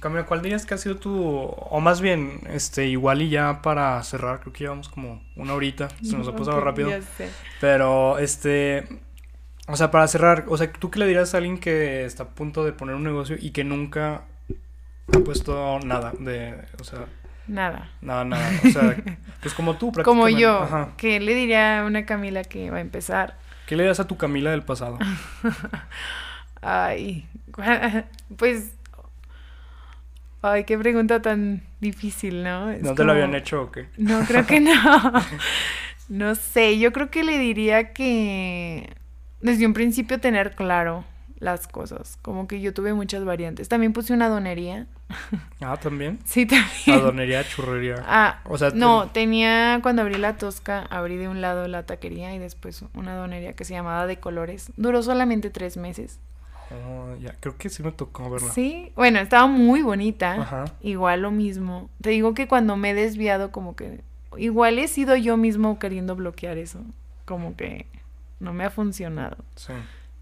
[SPEAKER 1] Camila, ¿cuál dirías que ha sido tu, o más bien, este, igual y ya para cerrar, creo que llevamos como una horita, se nos ha pasado rápido. Pero, este, o sea, para cerrar, o sea, ¿tú qué le dirías a alguien que está a punto de poner un negocio y que nunca ha puesto nada de, o sea...
[SPEAKER 2] Nada.
[SPEAKER 1] Nada, nada. O sea, pues como tú,
[SPEAKER 2] prácticamente. Como yo. ¿Qué le diría a una Camila que va a empezar?
[SPEAKER 1] ¿Qué le dirías a tu Camila del pasado?
[SPEAKER 2] Ay, pues Ay, qué pregunta tan difícil, ¿no?
[SPEAKER 1] ¿No te lo habían hecho o qué?
[SPEAKER 2] No, creo que no. no sé, yo creo que le diría que desde un principio tener claro las cosas. Como que yo tuve muchas variantes. También puse una donería.
[SPEAKER 1] Ah, ¿también?
[SPEAKER 2] Sí, también.
[SPEAKER 1] La donería, churrería.
[SPEAKER 2] Ah, o sea, no, tenía, cuando abrí la tosca, abrí de un lado la taquería y después una donería que se llamaba De Colores. Duró solamente tres meses.
[SPEAKER 1] Oh, ya, creo que sí me tocó verla.
[SPEAKER 2] Sí, bueno, estaba muy bonita. Igual lo mismo. Te digo que cuando me he desviado, como que. Igual he sido yo mismo queriendo bloquear eso. Como que no me ha funcionado. Sí.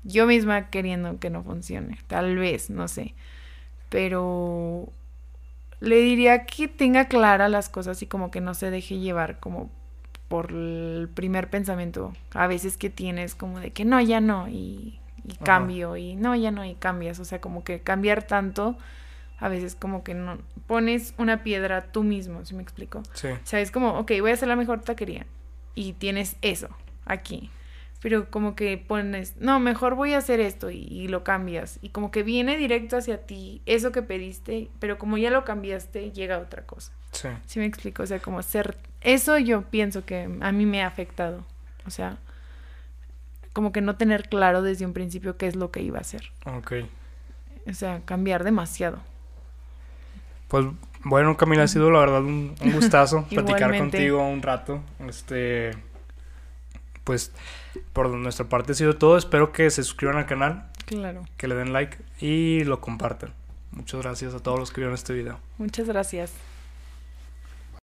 [SPEAKER 2] Yo misma queriendo que no funcione. Tal vez, no sé. Pero le diría que tenga claras las cosas y como que no se deje llevar como por el primer pensamiento a veces que tienes como de que no, ya no y y cambio y no, ya no, y cambias, o sea, como que cambiar tanto, a veces como que no, pones una piedra tú mismo, ¿sí me explico? Sí. O sea, es como, ok, voy a hacer la mejor taquería y tienes eso aquí, pero como que pones, no, mejor voy a hacer esto y, lo cambias y como que viene directo hacia ti eso que pediste, pero como ya lo cambiaste, llega otra cosa. Sí. ¿Sí me explico? O sea, como ser, eso yo pienso que a mí me ha afectado, o sea como que no tener claro desde un principio qué es lo que iba a hacer. Ok. O sea, cambiar demasiado.
[SPEAKER 1] Pues bueno, Camila, ha sido la verdad un, gustazo platicar contigo un rato. Este, pues por nuestra parte ha sido todo. Espero que se suscriban al canal. Claro. Que le den like y lo compartan. Muchas gracias a todos los que vieron este video.
[SPEAKER 2] Muchas gracias.